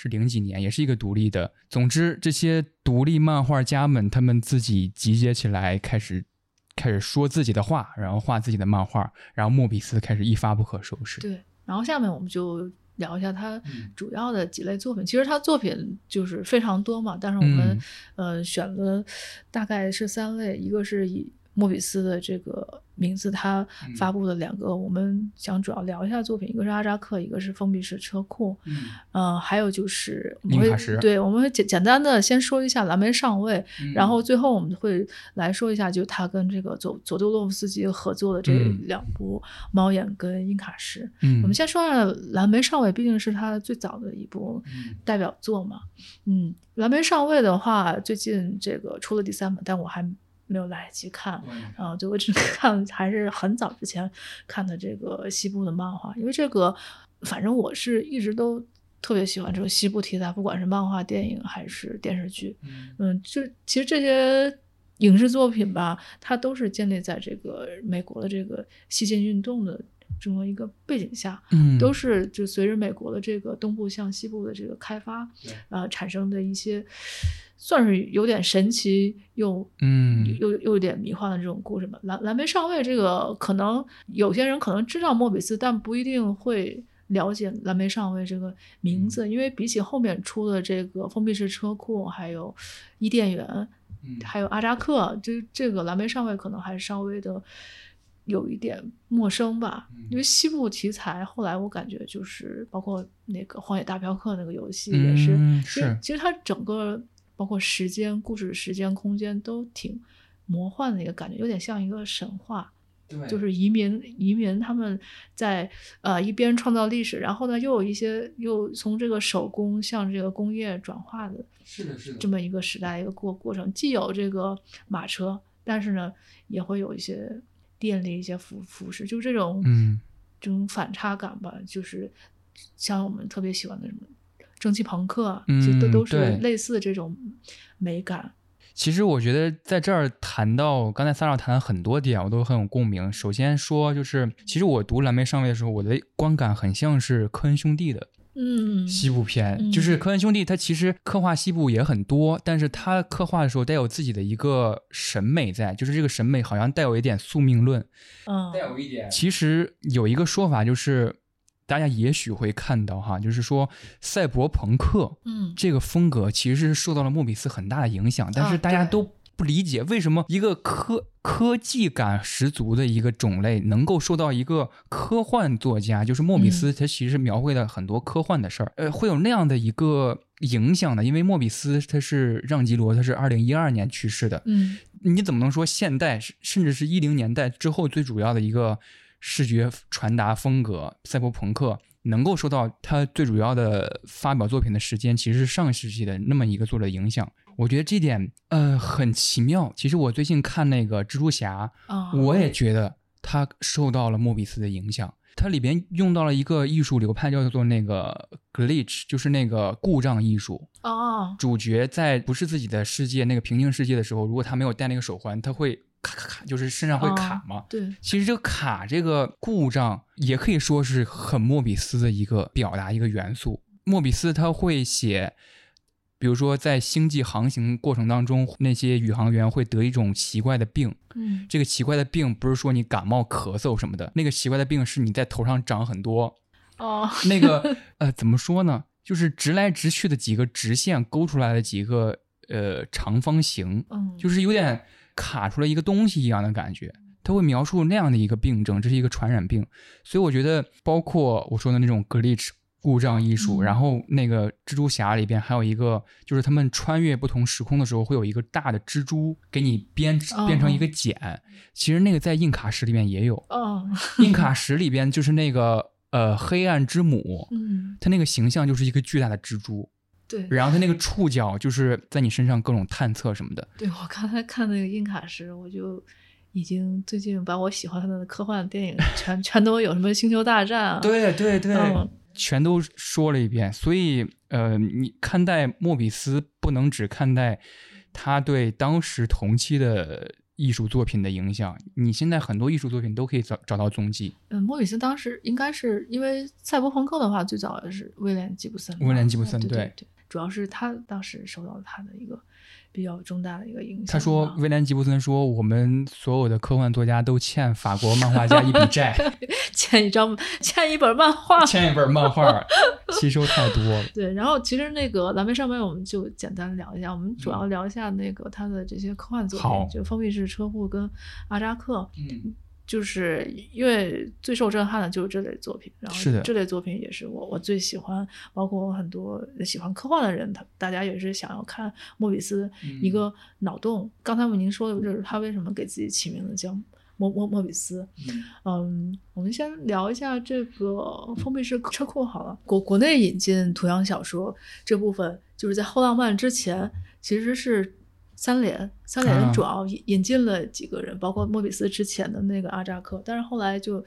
是零几年，也是一个独立的。总之，这些独立漫画家们，他们自己集结起来，开始开始说自己的话，然后画自己的漫画，然后莫比斯开始一发不可收拾。对，然后下面我们就。聊一下他主要的几类作品，其实他作品就是非常多嘛，但是我们呃选了大概是三类，一个是以莫比斯的这个。名字他发布的两个，我们想主要聊一下作品，一个是阿扎克，一个是封闭式车库，嗯，还有就是我们会对，我们会简简单的先说一下蓝莓上尉，然后最后我们会来说一下，就他跟这个佐佐多洛夫斯基合作的这两部《猫眼》跟《英卡什》。嗯，我们先说下蓝莓上尉，毕竟是他最早的一部代表作嘛。嗯，蓝莓上尉的话，最近这个出了第三本，但我还。没有来得及看，然后，就我只能看还是很早之前看的这个西部的漫画，因为这个，反正我是一直都特别喜欢这种西部题材，不管是漫画、电影还是电视剧，嗯，就其实这些影视作品吧，它都是建立在这个美国的这个西进运动的这么一个背景下，嗯，都是就随着美国的这个东部向西部的这个开发，呃，产生的一些。算是有点神奇又嗯又又有点迷幻的这种故事吧。蓝蓝莓上尉这个可能有些人可能知道莫比斯，但不一定会了解蓝莓上尉这个名字，因为比起后面出的这个封闭式车库，还有伊甸园，还有阿扎克，这这个蓝莓上尉可能还稍微的有一点陌生吧。因为西部题材，后来我感觉就是包括那个荒野大镖客那个游戏也是，是其实它整个。包括时间、故事、时间、空间都挺魔幻的一个感觉，有点像一个神话。对，就是移民，移民他们在呃一边创造历史，然后呢又有一些又从这个手工向这个工业转化的，是的，是的，这么一个时代一个过过程。既有这个马车，但是呢也会有一些电力、一些服服饰，就这种嗯这种反差感吧，就是像我们特别喜欢的什么。蒸汽朋克，嗯，都都是类似的这种美感。其实我觉得在这儿谈到刚才三少谈了很多点，我都很有共鸣。首先说，就是其实我读《蓝莓上尉》的时候，我的观感很像是科恩兄弟的，嗯，西部片。就是科恩兄弟，他其实刻画西部也很多，但是他刻画的时候带有自己的一个审美在，就是这个审美好像带有一点宿命论，嗯，带有一点。其实有一个说法就是。大家也许会看到哈，就是说赛博朋克，嗯，这个风格其实是受到了莫比斯很大的影响，但是大家都不理解为什么一个科科技感十足的一个种类能够受到一个科幻作家，就是莫比斯，他其实描绘了很多科幻的事儿，呃，会有那样的一个影响呢？因为莫比斯他是让吉罗，他是二零一二年去世的，嗯，你怎么能说现代甚至是一零年代之后最主要的一个？视觉传达风格，赛博朋克能够受到他最主要的发表作品的时间，其实是上世纪的那么一个作者影响。我觉得这点呃很奇妙。其实我最近看那个蜘蛛侠，我也觉得他受到了莫比斯的影响。它里边用到了一个艺术流派，叫做那个 glitch，就是那个故障艺术。哦。主角在不是自己的世界那个平行世界的时候，如果他没有戴那个手环，他会咔咔咔，就是身上会卡嘛。对。其实这个卡这个故障也可以说是很莫比斯的一个表达一个元素。莫比斯他会写。比如说，在星际航行过程当中，那些宇航员会得一种奇怪的病。嗯，这个奇怪的病不是说你感冒、咳嗽什么的，那个奇怪的病是你在头上长很多。哦，那个 呃，怎么说呢？就是直来直去的几个直线勾出来的几个呃长方形，嗯，就是有点卡出来一个东西一样的感觉。他会描述那样的一个病症，这是一个传染病。所以我觉得，包括我说的那种 glitch。故障艺术，然后那个蜘蛛侠里边还有一个，就是他们穿越不同时空的时候，会有一个大的蜘蛛给你编编成一个茧。其实那个在硬卡石里面也有。哦，印卡石里边就是那个呃黑暗之母，嗯，它那个形象就是一个巨大的蜘蛛。对，然后它那个触角就是在你身上各种探测什么的。对我刚才看那个硬卡石，我就已经最近把我喜欢的科幻电影全全都有什么星球大战啊，对对对。全都说了一遍，所以呃，你看待莫比斯不能只看待他对当时同期的艺术作品的影响，你现在很多艺术作品都可以找找到踪迹。嗯，莫比斯当时应该是因为赛博朋克的话，最早的是威廉吉布森。威廉吉布森对对对，主要是他当时受到了他的一个。比较重大的一个影响。他说：“威廉·吉布森说，我们所有的科幻作家都欠法国漫画家一笔债，欠一张，欠一本漫画，欠一本漫画，吸收太多了。”对，然后其实那个蓝莓上面，我们就简单聊一下，我们主要聊一下那个他的这些科幻作品，就封闭式车库跟阿扎克。嗯。就是因为最受震撼的就是这类作品，然后这类作品也是我我最喜欢，包括很多喜欢科幻的人，他大家也是想要看莫比斯一个脑洞。刚才我您说的就是他为什么给自己起名字叫莫莫莫比斯。嗯，我们先聊一下这个封闭式车库好了。国国内引进图像小说这部分，就是在后浪漫之前其实是。三联，三联主要引引进了几个人，包括莫比斯之前的那个阿扎克，但是后来就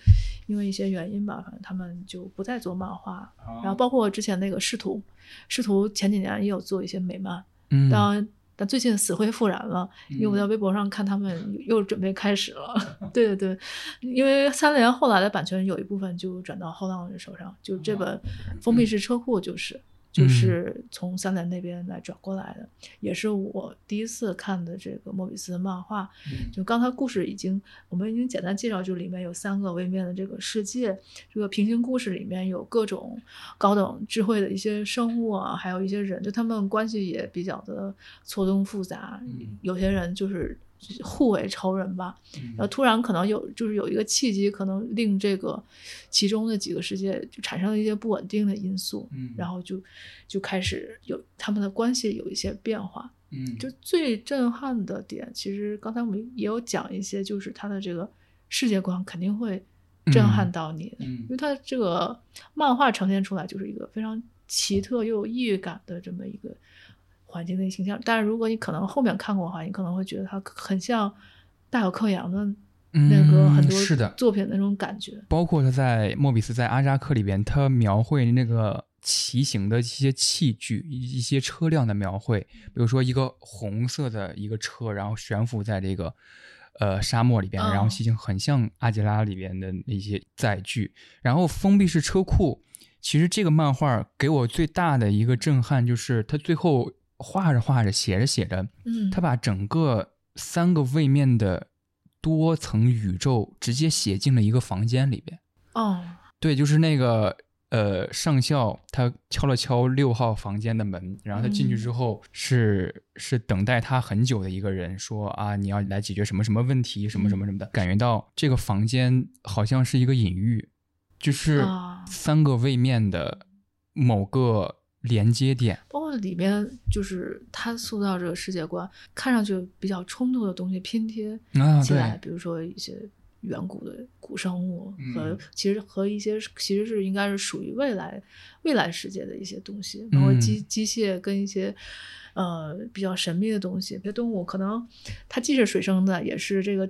因为一些原因吧，反正他们就不再做漫画。然后包括之前那个仕途，仕途前几年也有做一些美漫，嗯，但但最近死灰复燃了，因为我在微博上看他们又准备开始了。对对对，因为三联后来的版权有一部分就转到后浪人手上，就这本封闭式车库就是。就是从三联那边来转过来的，也是我第一次看的这个莫比斯的漫画。就刚才故事已经，我们已经简单介绍，就里面有三个位面的这个世界，这个平行故事里面有各种高等智慧的一些生物啊，还有一些人，就他们关系也比较的错综复杂。有些人就是。互为仇人吧，然后突然可能有，就是有一个契机，可能令这个其中的几个世界就产生了一些不稳定的因素，然后就就开始有他们的关系有一些变化。嗯，就最震撼的点，其实刚才我们也有讲一些，就是他的这个世界观肯定会震撼到你，因为他这个漫画呈现出来就是一个非常奇特又有异域感的这么一个。环境的形象，但是如果你可能后面看过的话，你可能会觉得它很像大有克洋的那个很多作品那种感觉。包括他在莫比斯在阿扎克里边，他描绘那个骑行的一些器具、一些车辆的描绘，比如说一个红色的一个车，然后悬浮在这个呃沙漠里边，然后骑行，很像阿吉拉里边的那些载具。然后封闭式车库，其实这个漫画给我最大的一个震撼就是它最后。画着画着，写着写着，嗯，他把整个三个位面的多层宇宙直接写进了一个房间里边。哦，对，就是那个呃，上校他敲了敲六号房间的门，然后他进去之后是是等待他很久的一个人，说啊，你要来解决什么什么问题，什么什么什么的，感觉到这个房间好像是一个隐喻，就是三个位面的某个。连接点，包括里面就是他塑造这个世界观，看上去比较冲突的东西拼贴起来，比如说一些远古的古生物和其实和一些其实是应该是属于未来未来世界的一些东西，包括机机械跟一些呃比较神秘的东西，这些动物可能它既是水生的，也是这个。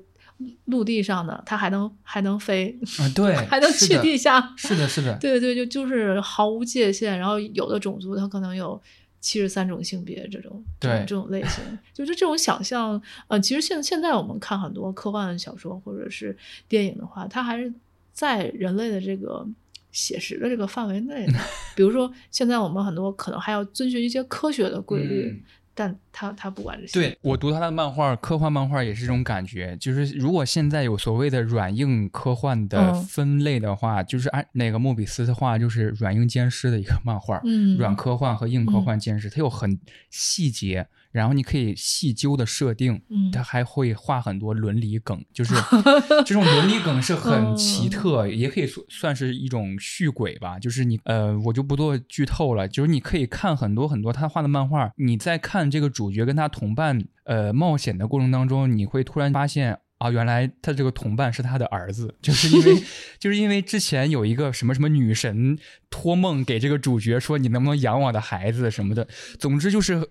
陆地上的，它还能还能飞啊，对，还能去地下，是的，是的，对对，就就是毫无界限。然后有的种族它可能有七十三种性别，这种对这种类型，就是这种想象。呃，其实现现在我们看很多科幻小说或者是电影的话，它还是在人类的这个写实的这个范围内的。比如说，现在我们很多可能还要遵循一些科学的规律。但他他不玩这些，对我读他的漫画，科幻漫画也是这种感觉。就是如果现在有所谓的软硬科幻的分类的话，就是按那个莫比斯的话，就是软硬兼施的一个漫画，嗯，软科幻和硬科幻兼施，它有很细节。然后你可以细究的设定，他还会画很多伦理梗，就是 这种伦理梗是很奇特，也可以算算是一种续轨吧。就是你呃，我就不做剧透了。就是你可以看很多很多他画的漫画，你在看这个主角跟他同伴呃冒险的过程当中，你会突然发现啊，原来他这个同伴是他的儿子，就是因为 就是因为之前有一个什么什么女神托梦给这个主角说你能不能养我的孩子什么的，总之就是。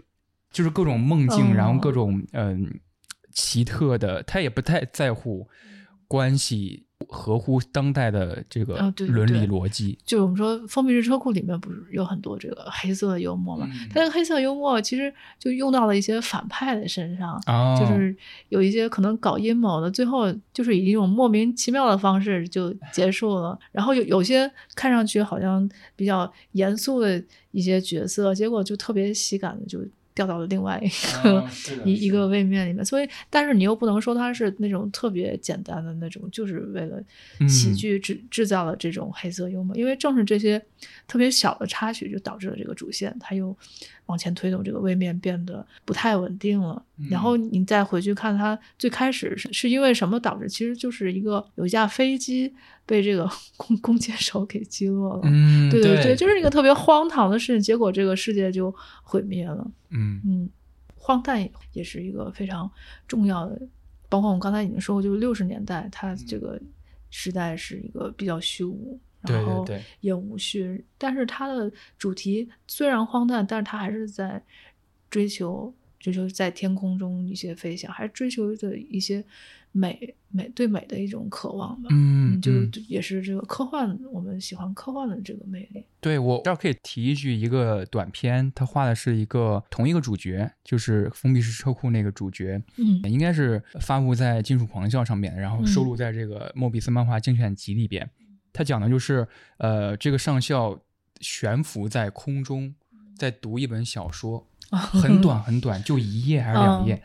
就是各种梦境，然后各种嗯奇特的，他也不太在乎关系合乎当代的这个伦理逻辑。就是我们说《封闭式车库》里面不是有很多这个黑色幽默嘛？他的黑色幽默其实就用到了一些反派的身上，就是有一些可能搞阴谋的，最后就是以一种莫名其妙的方式就结束了。然后有有些看上去好像比较严肃的一些角色，结果就特别喜感的就。掉到了另外一个 一一个位面里面，所以，但是你又不能说它是那种特别简单的那种，就是为了喜剧制制造了这种黑色幽默，因为正是这些特别小的插曲，就导致了这个主线它又往前推动，这个位面变得不太稳定了。然后你再回去看它最开始是是因为什么导致，其实就是一个有一架飞机。被这个 弓弓箭手给击落了，嗯，对对对，就是一个特别荒唐的事情，结果这个世界就毁灭了，嗯。嗯，荒诞也是一个非常重要的，包括我们刚才已经说过，就是六十年代，它这个时代是一个比较虚无，然后也无序，但是它的主题虽然荒诞，但是它还是在追求追求在天空中一些飞翔，还是追求的一些。美美对美的一种渴望吧，嗯，就也是这个科幻，我们喜欢科幻的这个魅力。对我这儿可以提一句，一个短片，他画的是一个同一个主角，就是封闭式车库那个主角，嗯，应该是发布在《金属狂笑》上面，然后收录在这个莫比斯漫画精选集里边。他讲的就是，呃，这个上校悬浮在空中，在读一本小说，很短很短，就一页还是两页。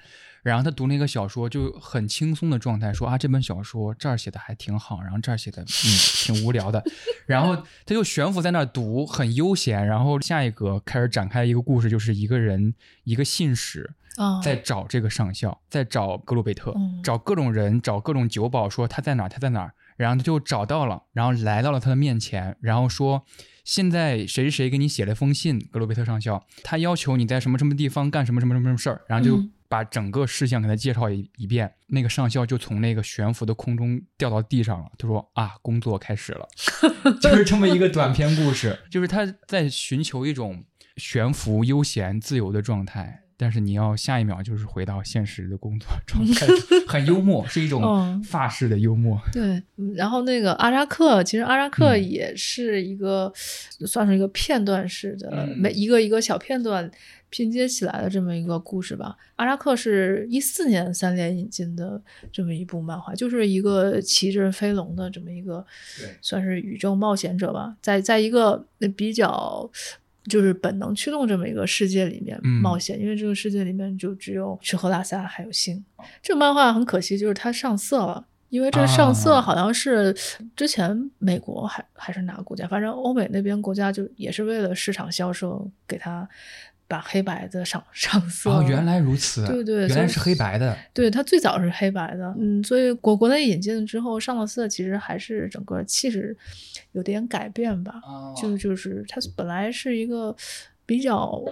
然后他读那个小说，就很轻松的状态，说啊，这本小说这儿写的还挺好，然后这儿写的嗯 挺无聊的，然后他就悬浮在那儿读，很悠闲。然后下一个开始展开一个故事，就是一个人一个信使在找这个上校，在找格鲁贝特，找各种人，找各种酒保，说他在哪儿，他在哪儿。然后他就找到了，然后来到了他的面前，然后说现在谁谁谁给你写了封信，格鲁贝特上校，他要求你在什么什么地方干什么什么什么什么事儿，然后就。把整个事项给他介绍一一遍，那个上校就从那个悬浮的空中掉到地上了。他说：“啊，工作开始了。”就是这么一个短篇故事，就是他在寻求一种悬浮、悠闲、自由的状态。但是你要下一秒就是回到现实的工作状态，很幽默，是一种法式的幽默。对，然后那个阿扎克，其实阿扎克也是一个算是一个片段式的，每一个一个小片段拼接起来的这么一个故事吧。阿扎克是一四年三联引进的这么一部漫画，就是一个骑着飞龙的这么一个，算是宇宙冒险者吧，在在一个比较。就是本能驱动这么一个世界里面冒险，因为这个世界里面就只有吃喝拉撒还有性。这个漫画很可惜，就是它上色了，因为这上色好像是之前美国还还是哪个国家，反正欧美那边国家就也是为了市场销售给它。把黑白的上上色哦，原来如此，对对，原来是黑白的，对，它最早是黑白的，嗯，所以国国内引进之后上了色，其实还是整个气质有点改变吧，就就是它本来是一个比较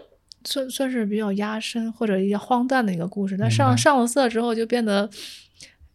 算算是比较压身或者一些荒诞的一个故事，但上上了色之后就变得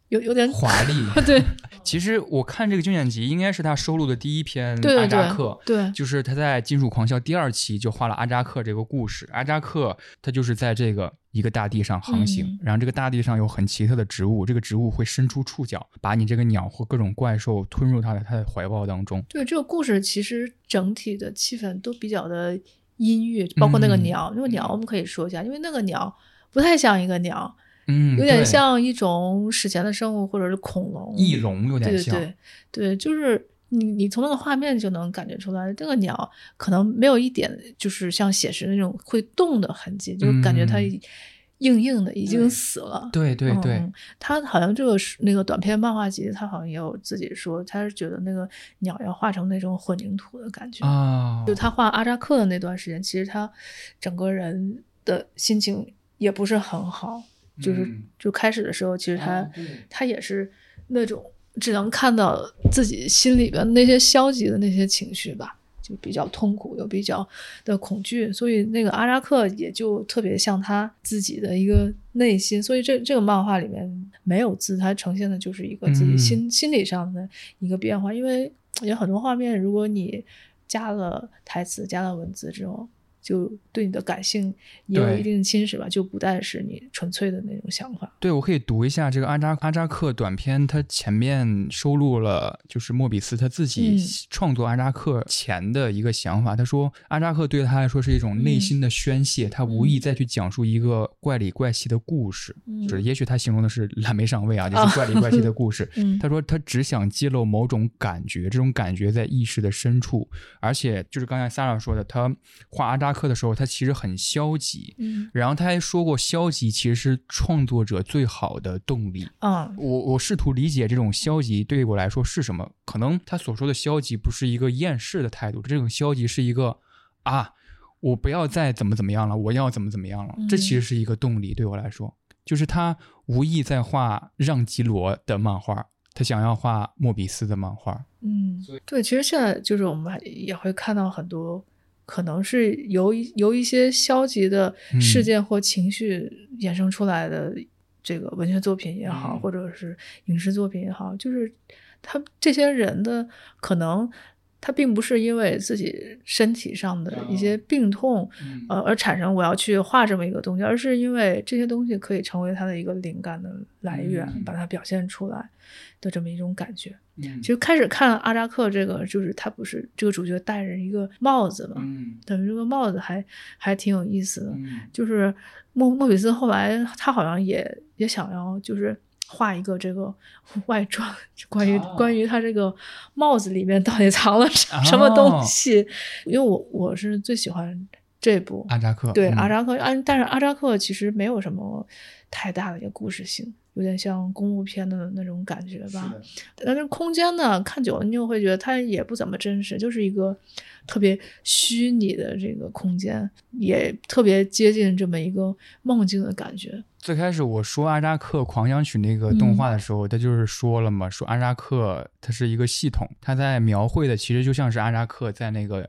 有有点华丽。对，其实我看这个精选集，应该是他收录的第一篇阿扎克。对，就是他在《金属狂笑》第二期就画了阿扎克这个故事。阿扎克他就是在这个一个大地上航行，然后这个大地上有很奇特的植物，这个植物会伸出触角，把你这个鸟或各种怪兽吞入它的它的怀抱当中。对，这个故事其实整体的气氛都比较的阴郁，包括那个鸟，那个鸟我们可以说一下，因为那个鸟不太像一个鸟。嗯，有点像一种史前的生物，或者是恐龙。翼龙有点像。对对对，就是你你从那个画面就能感觉出来，这个鸟可能没有一点就是像写实那种会动的痕迹，就是感觉它硬硬的，已经死了。对对对，他好像这个那个短篇漫画集，他好像也有自己说，他是觉得那个鸟要画成那种混凝土的感觉啊。就他画阿扎克的那段时间，其实他整个人的心情也不是很好。就是就开始的时候，其实他他也是那种只能看到自己心里边那些消极的那些情绪吧，就比较痛苦又比较的恐惧，所以那个阿扎克也就特别像他自己的一个内心，所以这这个漫画里面没有字，它呈现的就是一个自己心心理上的一个变化，因为有很多画面，如果你加了台词、加了文字之后。就对你的感性也有一定的侵蚀吧，就不再是你纯粹的那种想法。对，我可以读一下这个阿扎阿扎克短篇，他前面收录了就是莫比斯他自己创作阿扎克前的一个想法。他说，阿扎克对他来说是一种内心的宣泄，他无意再去讲述一个怪里怪气的故事，就是也许他形容的是蓝莓上位啊，就是怪里怪气的故事。他说他只想揭露某种感觉，这种感觉在意识的深处，而且就是刚才 Sarah 说的，他画阿扎。课的时候，他其实很消极，嗯，然后他还说过，消极其实是创作者最好的动力。嗯，我我试图理解这种消极对我来说是什么？可能他所说的消极不是一个厌世的态度，这种消极是一个啊，我不要再怎么怎么样了，我要怎么怎么样了。这其实是一个动力对我来说，就是他无意在画让吉罗的漫画，他想要画莫比斯的漫画。嗯，对，其实现在就是我们也会看到很多。可能是由由一些消极的事件或情绪衍生出来的这个文学作品也好，或者是影视作品也好，就是他这些人的可能。他并不是因为自己身体上的一些病痛，呃，而产生我要去画这么一个东西，而是因为这些东西可以成为他的一个灵感的来源，把它表现出来的这么一种感觉。其实开始看阿扎克这个，就是他不是这个主角戴着一个帽子嘛，等于这个帽子还还挺有意思的。就是莫莫比斯后来他好像也也想要就是。画一个这个 外传，关于关于他这个帽子里面到底藏了什么东西？因为我我是最喜欢这部阿扎克，对阿扎克，安但是阿扎克其实没有什么太大的一个故事性。有点像公路片的那种感觉吧，但是空间呢，看久了你又会觉得它也不怎么真实，就是一个特别虚拟的这个空间，也特别接近这么一个梦境的感觉。最开始我说阿扎克狂想曲那个动画的时候，他就是说了嘛，说阿扎克它是一个系统，他在描绘的其实就像是阿扎克在那个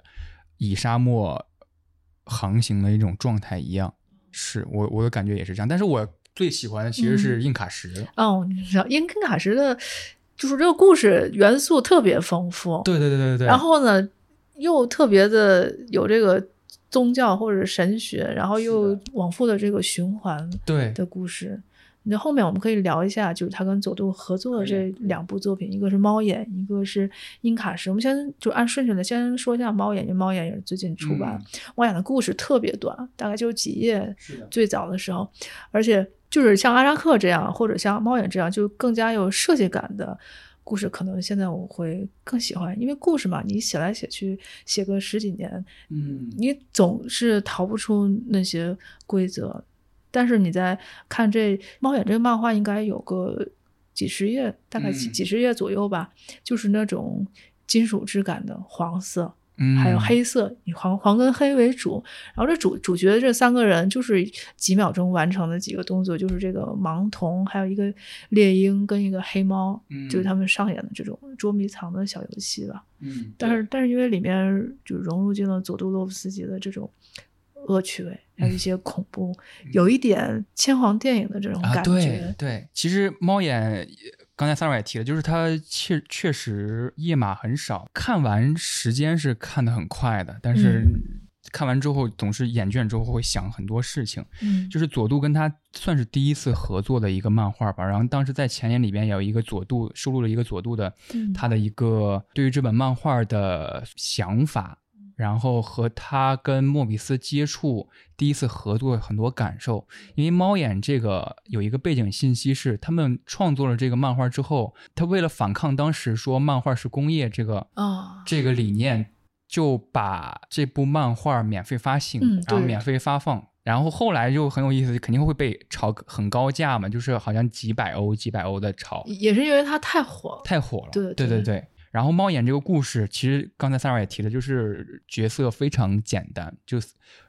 以沙漠航行的一种状态一样。是我我的感觉也是这样，但是我。最喜欢的其实是硬卡什哦，你知道硬卡什的，就是这个故事元素特别丰富，对对对对对。然后呢，又特别的有这个宗教或者神学，然后又往复的这个循环对的故事。那后面我们可以聊一下，就是他跟佐渡合作的这两部作品，一个是《猫眼》，一个是《英卡什》。我们先就按顺序的先说一下《猫眼》，因为《猫眼》也是最近出版，《猫眼》的故事特别短，大概就几页。最早的时候，而且就是像阿扎克这样，或者像《猫眼》这样，就更加有设计感的故事，可能现在我会更喜欢，因为故事嘛，你写来写去，写个十几年，嗯，你总是逃不出那些规则。但是你在看这《猫眼》这个漫画，应该有个几十页，大概几几十页左右吧，就是那种金属质感的黄色，还有黑色，以黄黄跟黑为主。然后这主主角这三个人就是几秒钟完成的几个动作，就是这个盲童，还有一个猎鹰跟一个黑猫，就是他们上演的这种捉迷藏的小游戏吧。嗯，但是但是因为里面就融入进了佐杜洛夫斯基的这种。恶趣味，还有一些恐怖，有一点千皇电影的这种感觉。对对，其实猫眼刚才 Sarah 也提了，就是它确确实页码很少，看完时间是看得很快的，但是。看完之后总是眼倦，之后会想很多事情。嗯，就是佐渡跟他算是第一次合作的一个漫画吧。然后当时在前言里边有一个佐渡收录了一个佐渡的他的一个对于这本漫画的想法，然后和他跟莫比斯接触第一次合作很多感受。因为猫眼这个有一个背景信息是，他们创作了这个漫画之后，他为了反抗当时说漫画是工业这个啊这个理念。就把这部漫画免费发行，然后免费发放，然后后来就很有意思，肯定会被炒很高价嘛，就是好像几百欧、几百欧的炒，也是因为它太火了，太火了。对对对对。然后猫眼这个故事，其实刚才 Sarah 也提了，就是角色非常简单，就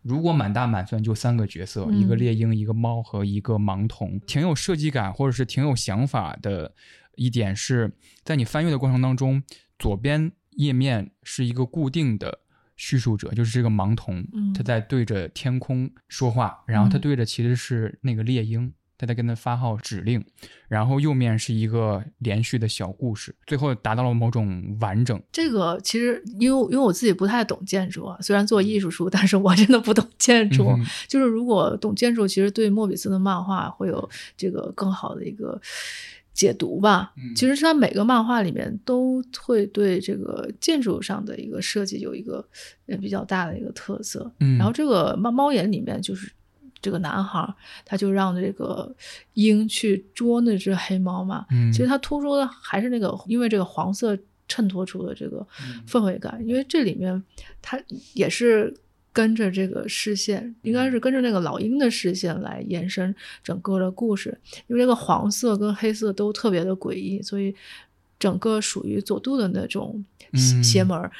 如果满打满算就三个角色，一个猎鹰，一个猫和一个盲童，挺有设计感或者是挺有想法的一点是在你翻阅的过程当中，左边。页面是一个固定的叙述者，就是这个盲童，他在对着天空说话，然后他对着其实是那个猎鹰，他在跟他发号指令，然后右面是一个连续的小故事，最后达到了某种完整。这个其实因为因为我自己不太懂建筑啊，虽然做艺术书，但是我真的不懂建筑。就是如果懂建筑，其实对莫比斯的漫画会有这个更好的一个。解读吧，其实它每个漫画里面都会对这个建筑上的一个设计有一个比较大的一个特色。然后这个猫猫眼里面就是这个男孩，他就让这个鹰去捉那只黑猫嘛。其实他突出的还是那个，因为这个黄色衬托出的这个氛围感，因为这里面它也是。跟着这个视线，应该是跟着那个老鹰的视线来延伸整个的故事。因为这个黄色跟黑色都特别的诡异，所以整个属于佐渡的那种邪门儿，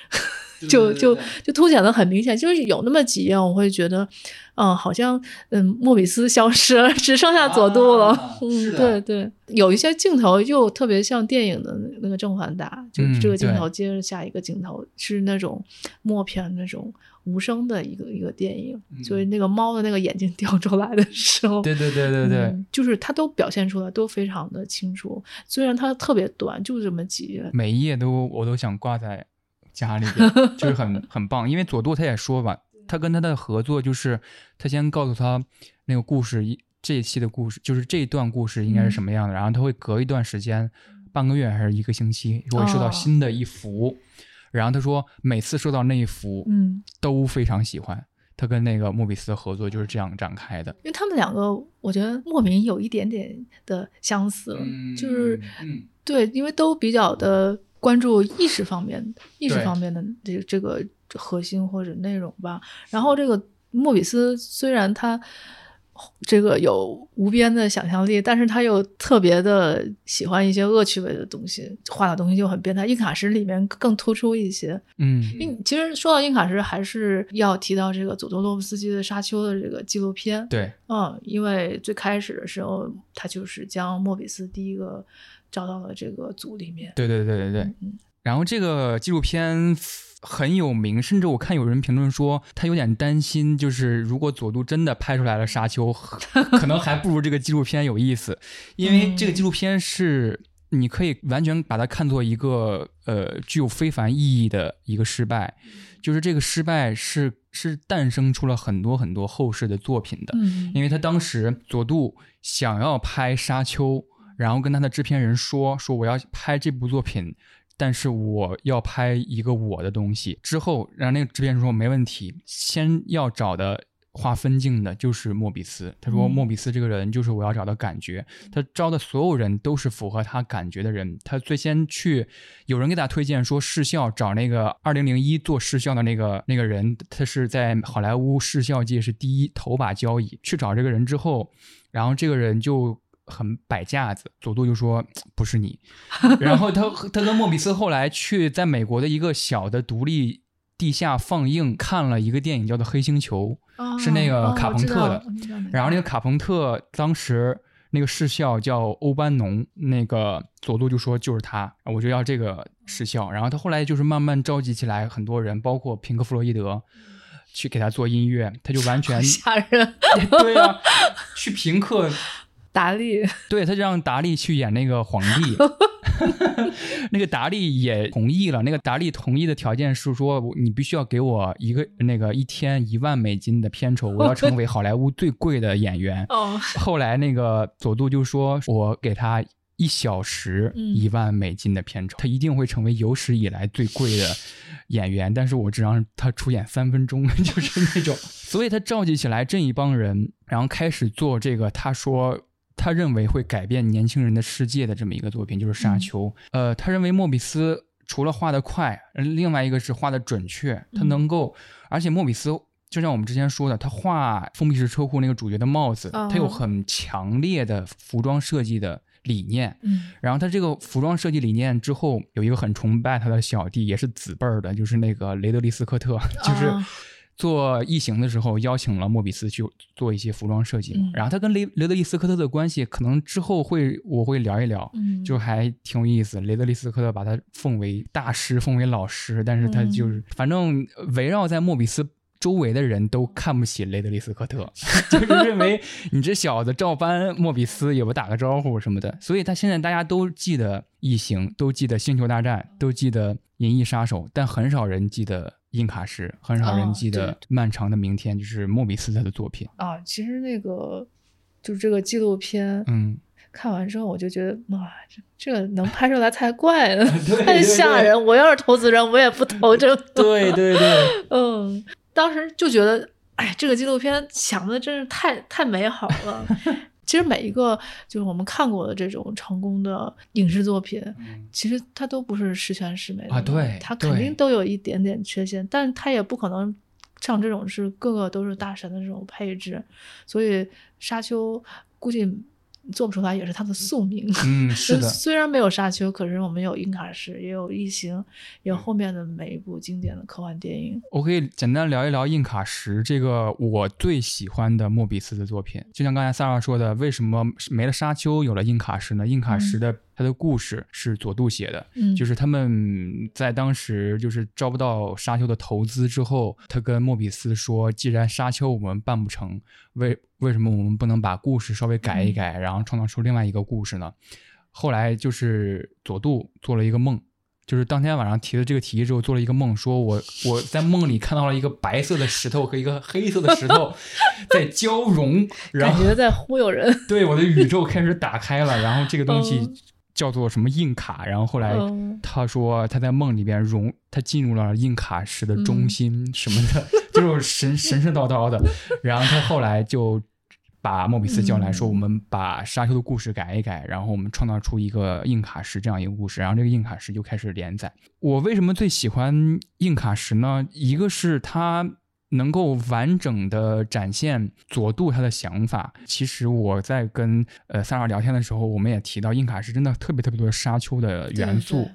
就就就凸显的很明显。就是有那么几页，我会觉得，嗯，好像嗯，莫比斯消失了，只剩下佐渡了。嗯，对对，有一些镜头又特别像电影的那个正反打，就这个镜头接着下一个镜头，是那种默片那种。无声的一个一个电影，所以那个猫的那个眼睛掉出来的时候，对对对对对，就是它都表现出来都非常的清楚。虽然它特别短，就这么几页，每一页都我都想挂在家里边，就是很很棒。因为佐渡他也说吧，他跟他的合作就是他先告诉他那个故事一这一期的故事，就是这一段故事应该是什么样的，然后他会隔一段时间，半个月还是一个星期，会收到新的一幅。然后他说，每次收到那一幅，嗯，都非常喜欢。他跟那个莫比斯的合作就是这样展开的。因为他们两个，我觉得莫名有一点点的相似，就是，对，因为都比较的关注意识方面、意识方面的这这个核心或者内容吧。然后这个莫比斯虽然他。这个有无边的想象力，但是他又特别的喜欢一些恶趣味的东西，画的东西就很变态。印卡石里面更突出一些，嗯，印其实说到印卡石，还是要提到这个佐多洛夫斯基的《沙丘》的这个纪录片，对，嗯，因为最开始的时候，他就是将莫比斯第一个招到了这个组里面，对对对对对，嗯，然后这个纪录片。很有名，甚至我看有人评论说他有点担心，就是如果佐渡真的拍出来了沙丘，可能还不如这个纪录片有意思，因为这个纪录片是你可以完全把它看作一个呃具有非凡意义的一个失败，就是这个失败是是诞生出了很多很多后世的作品的，嗯。因为他当时佐渡想要拍沙丘，然后跟他的制片人说说我要拍这部作品。但是我要拍一个我的东西之后，然后那个制片人说没问题。先要找的画分镜的就是莫比斯。他说莫比斯这个人就是我要找的感觉。他招的所有人都是符合他感觉的人。他最先去，有人给他推荐说视效找那个二零零一做视效的那个那个人，他是在好莱坞视效界是第一头把交椅。去找这个人之后，然后这个人就。很摆架子，佐助就说 不是你，然后他他跟莫比斯后来去在美国的一个小的独立地下放映看了一个电影叫做《黑星球》，是那个卡朋特的，然后那个卡朋特当时那个视效叫欧班农，那个佐助就说就是他，我就要这个视效，然后他后来就是慢慢召集起来很多人，包括平克·弗洛伊德。去给他做音乐，他就完全吓人。对呀，去评课。达利，对，他就让达利去演那个皇帝，那个达利也同意了。那个达利同意的条件是说，你必须要给我一个那个一天一万美金的片酬，我要成为好莱坞最贵的演员。哦，后来那个佐杜就说，我给他一小时一万美金的片酬，他一定会成为有史以来最贵的演员。但是我只让他出演三分钟，就是那种。所以他召集起来这一帮人，然后开始做这个。他说。他认为会改变年轻人的世界的这么一个作品就是《沙丘》。呃，他认为莫比斯除了画得快，另外一个是画的准确。他能够，而且莫比斯就像我们之前说的，他画封闭式车库那个主角的帽子，他有很强烈的服装设计的理念。嗯，然后他这个服装设计理念之后，有一个很崇拜他的小弟，也是子辈儿的，就是那个雷德利·斯科特，就是。做异形的时候，邀请了莫比斯去做一些服装设计，然后他跟雷雷德利斯科特的关系，可能之后会我会聊一聊，就还挺有意思。雷德利斯科特把他奉为大师，奉为老师，但是他就是反正围绕在莫比斯周围的人都看不起雷德利斯科特，就是认为你这小子照搬莫比斯也不打个招呼什么的，所以他现在大家都记得异形，都记得星球大战，都记得银翼杀手，但很少人记得。印卡什很少人记得《漫长的明天》，就是莫比斯他的作品啊。其实那个就是这个纪录片，嗯，看完之后我就觉得，哇，这这个能拍出来才怪呢 太吓人！我要是投资人，我也不投这个。对对对，嗯，当时就觉得，哎，这个纪录片想的真是太太美好了。其实每一个就是我们看过的这种成功的影视作品，其实它都不是十全十美的啊。对，它肯定都有一点点缺陷，但它也不可能像这种是个个都是大神的这种配置。所以沙丘估计。做不出来也是他的宿命。嗯，是的。虽然没有沙丘，可是我们有印卡什，也有异形，有后面的每一部经典的科幻电影。我可以简单聊一聊印卡什这个我最喜欢的莫比斯的作品。就像刚才萨尔说的，为什么没了沙丘，有了印卡什呢？印卡什的。他的故事是佐杜写的，就是他们在当时就是招不到沙丘的投资之后，他跟莫比斯说：“既然沙丘我们办不成，为为什么我们不能把故事稍微改一改，然后创造出另外一个故事呢？”后来就是佐杜做了一个梦，就是当天晚上提了这个提议之后，做了一个梦，说我我在梦里看到了一个白色的石头和一个黑色的石头 在交融，然后感觉在忽悠人。对，我的宇宙开始打开了，然后这个东西。叫做什么硬卡，然后后来他说他在梦里边融，他进入了硬卡石的中心什么的，就是神神神叨叨的。然后他后来就把莫比斯叫来说，我们把沙丘的故事改一改，然后我们创造出一个硬卡石这样一个故事，然后这个硬卡石就开始连载。我为什么最喜欢硬卡石呢？一个是他。能够完整的展现佐杜他的想法。其实我在跟呃萨尔聊天的时候，我们也提到，印卡是真的特别特别多的沙丘的元素，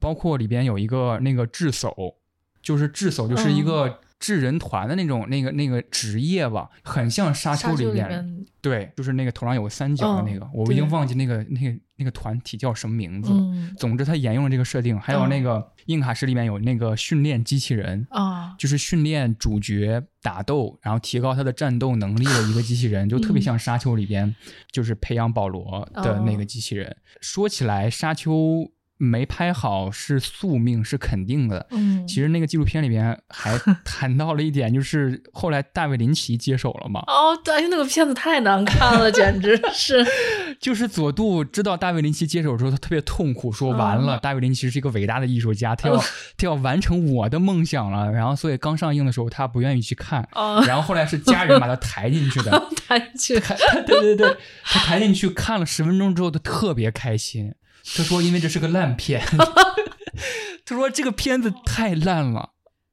包括里边有一个那个智叟，就是智叟就是一个。智人团的那种那个那个职业吧，很像沙丘里边，对，就是那个头上有个三角的那个，我已经忘记那个那个那个团体叫什么名字了。总之，他沿用了这个设定。还有那个硬卡石里面有那个训练机器人啊，就是训练主角打斗，然后提高他的战斗能力的一个机器人，就特别像沙丘里边就是培养保罗的那个机器人。说起来，沙丘。没拍好是宿命，是肯定的。嗯，其实那个纪录片里边还 谈到了一点，就是后来大卫林奇接手了嘛。哦，对，那个片子太难看了，简直 是。就是佐杜知道大卫林奇接手之后，他特别痛苦，说完了，大卫林奇是一个伟大的艺术家，他要 他要完成我的梦想了。然后，所以刚上映的时候，他不愿意去看。哦。然后后来是家人把他抬进去的。抬进去。对对对，他抬进去看了十分钟之后，他特别开心。他说：“因为这是个烂片，他说这个片子太烂了，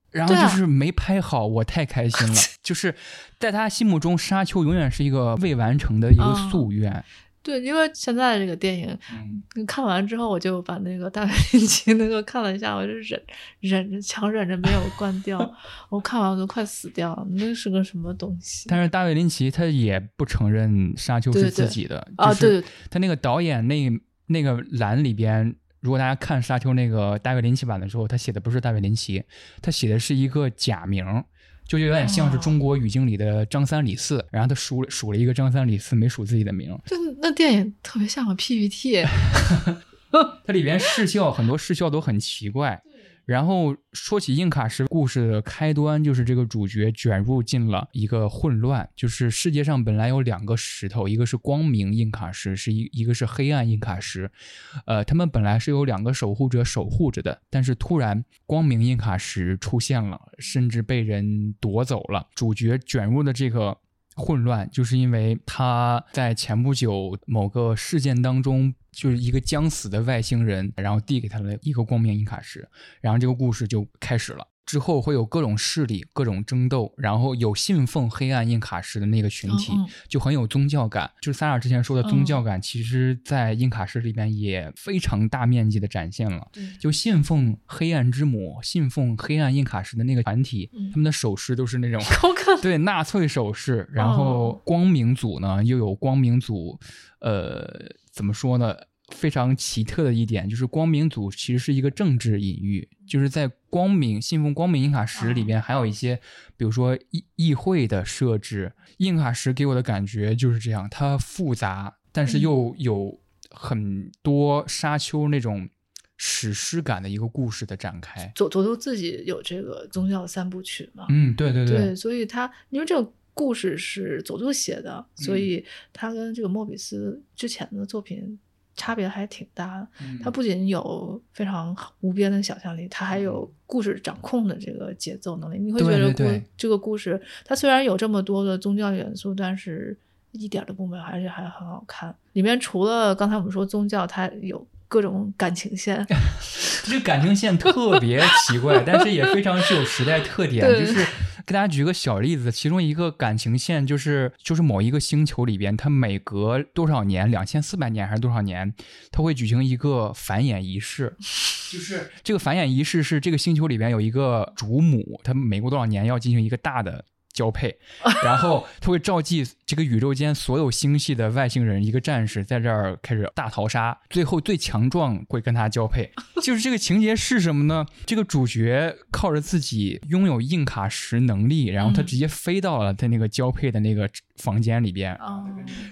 然后就是没拍好，我太开心了。就是在他心目中，《沙丘》永远是一个未完成的一个夙愿。对，因为现在这个电影，看完之后，我就把那个大卫林奇那个看了一下，我就忍忍着，强忍着没有关掉。我看完我都快死掉了，那是个什么东西？但是大卫林奇他也不承认《沙丘》是自己的，就是他那个导演那。”那个栏里边，如果大家看《沙丘》那个大卫林奇版的时候，他写的不是大卫林奇，他写的是一个假名，就有点像是中国语境里的张三李四，然后他数数了一个张三李四，没数自己的名。就那电影特别像个 PPT，它里边视效很多视效都很奇怪。然后说起印卡石故事的开端，就是这个主角卷入进了一个混乱，就是世界上本来有两个石头，一个是光明印卡石，是一一个是黑暗印卡石，呃，他们本来是有两个守护者守护着的，但是突然光明印卡石出现了，甚至被人夺走了。主角卷入的这个混乱，就是因为他在前不久某个事件当中。就是一个将死的外星人，然后递给他了一个光明银卡石，然后这个故事就开始了。之后会有各种势力、各种争斗，然后有信奉黑暗印卡石的那个群体，就很有宗教感。就是萨尔之前说的宗教感，其实在印卡石里边也非常大面积的展现了。就信奉黑暗之母、信奉黑暗印卡石的那个团体，他们的手势都是那种 对纳粹手势。然后光明组呢，又有光明组，呃。怎么说呢？非常奇特的一点就是，光明组其实是一个政治隐喻，就是在光明信奉光明印卡石里边，还有一些，比如说议议会的设置。印卡石给我的感觉就是这样，它复杂，但是又有很多沙丘那种史诗感的一个故事的展开。佐佐助自己有这个宗教三部曲嘛？嗯，对对对，所以他因为这个。故事是佐助写的，所以他跟这个莫比斯之前的作品差别还挺大的。他不仅有非常无边的想象力，他还有故事掌控的这个节奏能力。你会觉得故这个故事，它虽然有这么多的宗教元素，但是一点都不没有，而且还很好看。里面除了刚才我们说宗教，它有各种感情线。这感情线特别奇怪，但是也非常具有时代特点，就是。给大家举个小例子，其中一个感情线就是，就是某一个星球里边，它每隔多少年，两千四百年还是多少年，它会举行一个繁衍仪式。就是这个繁衍仪式是这个星球里边有一个主母，它每过多少年要进行一个大的。交配，然后它会召集这个宇宙间所有星系的外星人，一个战士在这儿开始大逃杀，最后最强壮会跟他交配。就是这个情节是什么呢？这个主角靠着自己拥有硬卡石能力，然后他直接飞到了他那个交配的那个房间里边，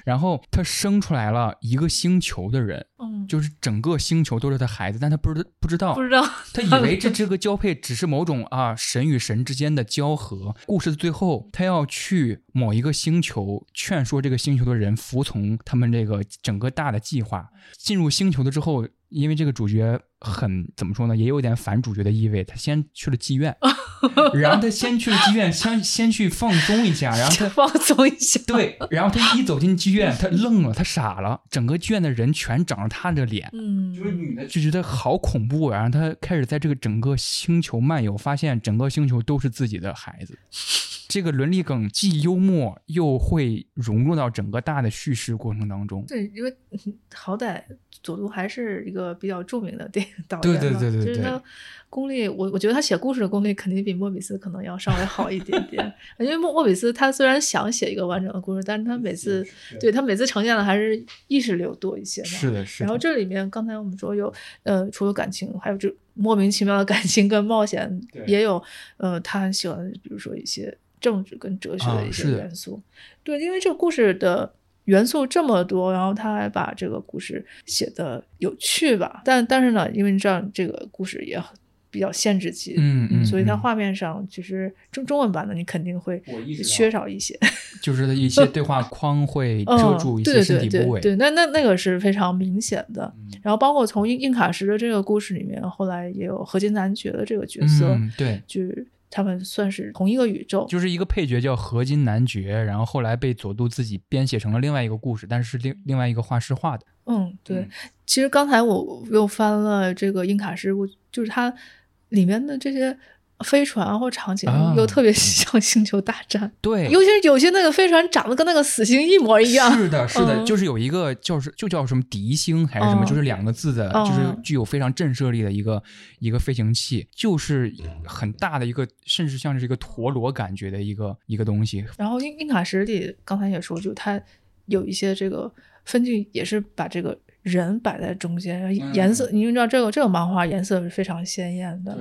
然后他生出来了一个星球的人，嗯就是整个星球都是他孩子，但他不知不知道，不知道，他以为这这个交配只是某种啊神与神之间的交合。故事的最后。他要去某一个星球，劝说这个星球的人服从他们这个整个大的计划。进入星球的之后，因为这个主角很怎么说呢，也有点反主角的意味。他先去了妓院，然后他先去了妓院，先先去放松一下，然后他放松一下。对，然后他一走进妓院，他愣了，他傻了，整个妓院的人全长着他的脸，嗯，就是女的就觉得好恐怖。然后他开始在这个整个星球漫游，发现整个星球都是自己的孩子。这个伦理梗既幽默又会融入到整个大的叙事过程当中。对，因为好歹佐助还是一个比较著名的电影导演嘛，对对对对对，就是他功力，我我觉得他写故事的功力肯定比莫比斯可能要稍微好一点点。因为莫莫比斯他虽然想写一个完整的故事，但是他每次对他每次呈现的还是意识流多一些嘛。是的，是的。然后这里面刚才我们说有呃，除了感情，还有这莫名其妙的感情跟冒险，也有呃，他很喜欢，比如说一些。政治跟哲学的一些元素，对，因为这个故事的元素这么多，然后他还把这个故事写的有趣吧，但但是呢，因为你知道这个故事也比较限制级，嗯嗯，所以它画面上其实中中文版的你肯定会缺少一些，就是一些对话框会遮住一些身体部位，对，那那那个是非常明显的。然后包括从印印卡什的这个故事里面，后来也有合金男爵的这个角色，对，就。他们算是同一个宇宙，就是一个配角叫合金男爵，然后后来被佐渡自己编写成了另外一个故事，但是是另另外一个画师画的。嗯，对。其实刚才我又翻了这个印卡师，我就是它里面的这些。飞船或场景又特别像星球大战，对，尤其是有些那个飞船长得跟那个死星一模一样。是的，是的，就是有一个叫是就叫什么敌星还是什么，就是两个字的，就是具有非常震慑力的一个一个飞行器，就是很大的一个，甚至像是一个陀螺感觉的一个一个东西。然后印印卡石里刚才也说，就它有一些这个分镜，也是把这个人摆在中间，颜色，你知道这个这个漫画颜色是非常鲜艳的，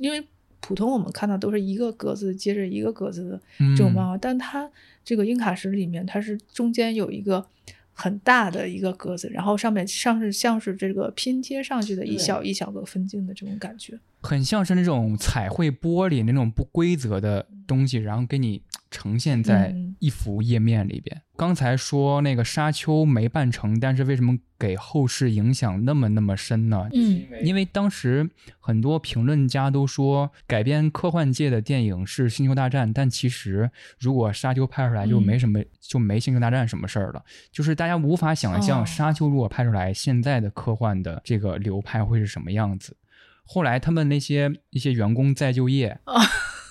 因为。普通我们看到都是一个格子接着一个格子的这种漫画，但它这个英卡石里面，它是中间有一个很大的一个格子，然后上面像是像是这个拼贴上去的一小一小个分镜的这种感觉，很像是那种彩绘玻璃那种不规则的东西，然后给你。呈现在一幅页面里边。刚才说那个沙丘没办成，但是为什么给后世影响那么那么深呢？嗯，因为当时很多评论家都说改编科幻界的电影是《星球大战》，但其实如果沙丘拍出来就没什么，就没《星球大战》什么事儿了。就是大家无法想象沙丘如果拍出来，现在的科幻的这个流派会是什么样子。后来他们那些一些员工再就业。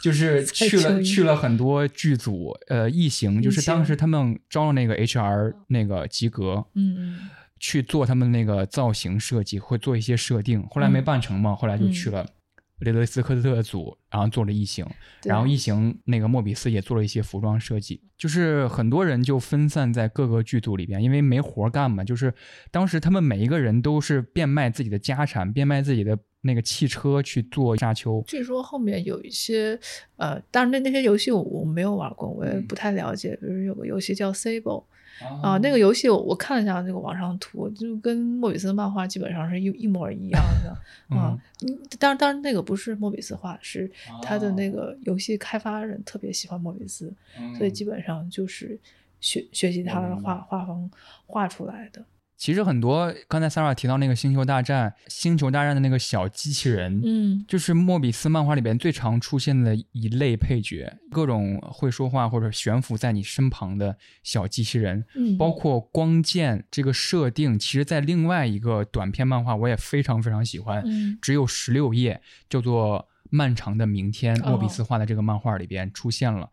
就是去了去了很多剧组，呃，异形就是当时他们招了那个 HR 那个及格，嗯去做他们那个造型设计，会做一些设定，后来没办成嘛，后来就去了雷德斯科特组，然后做了异形，然后异形那个莫比斯也做了一些服装设计，就是很多人就分散在各个剧组里边，因为没活干嘛，就是当时他们每一个人都是变卖自己的家产，变卖自己的。那个汽车去做沙丘，据说后面有一些，呃，当然那那些游戏我我没有玩过，我也不太了解。比如有个游戏叫 Sable，啊，那个游戏我我看了一下那个网上图，就跟莫比斯漫画基本上是一一模一样的 啊。当然当然那个不是莫比斯画，是他的那个游戏开发人特别喜欢莫比斯，所以基本上就是学学习他的画画风画出来的。其实很多，刚才 Sarah 提到那个《星球大战》，《星球大战》的那个小机器人，嗯，就是莫比斯漫画里边最常出现的一类配角，各种会说话或者悬浮在你身旁的小机器人，嗯，包括光剑这个设定，其实在另外一个短篇漫画我也非常非常喜欢，嗯，只有十六页，叫做《漫长的明天》，莫比斯画的这个漫画里边出现了。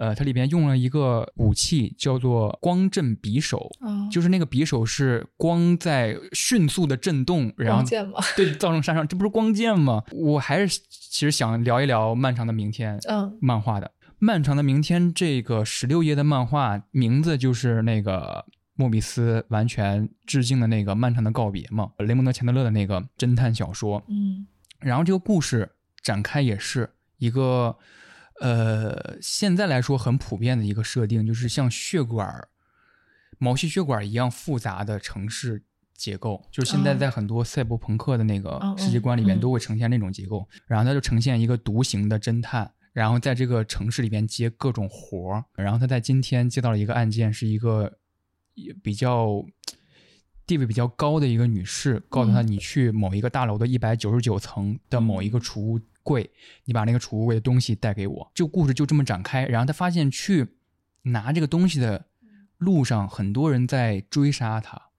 呃，它里边用了一个武器，叫做光震匕首，就是那个匕首是光在迅速的震动，然后对造成杀伤，这不是光剑吗？我还是其实想聊一聊《漫长的明天》嗯，漫画的《漫长的明天》这个十六页的漫画名字就是那个莫比斯完全致敬的那个《漫长的告别》嘛，雷蒙德·钱德勒的那个侦探小说，嗯，然后这个故事展开也是一个。呃，现在来说很普遍的一个设定，就是像血管、毛细血管一样复杂的城市结构，就是现在在很多赛博朋克的那个世界观里面都会呈现那种结构。然后他就呈现一个独行的侦探，然后在这个城市里边接各种活儿。然后他在今天接到了一个案件，是一个比较地位比较高的一个女士，告诉他你去某一个大楼的一百九十九层的某一个储物。柜，你把那个储物柜的东西带给我。这个故事就这么展开。然后他发现去拿这个东西的路上，很多人在追杀他。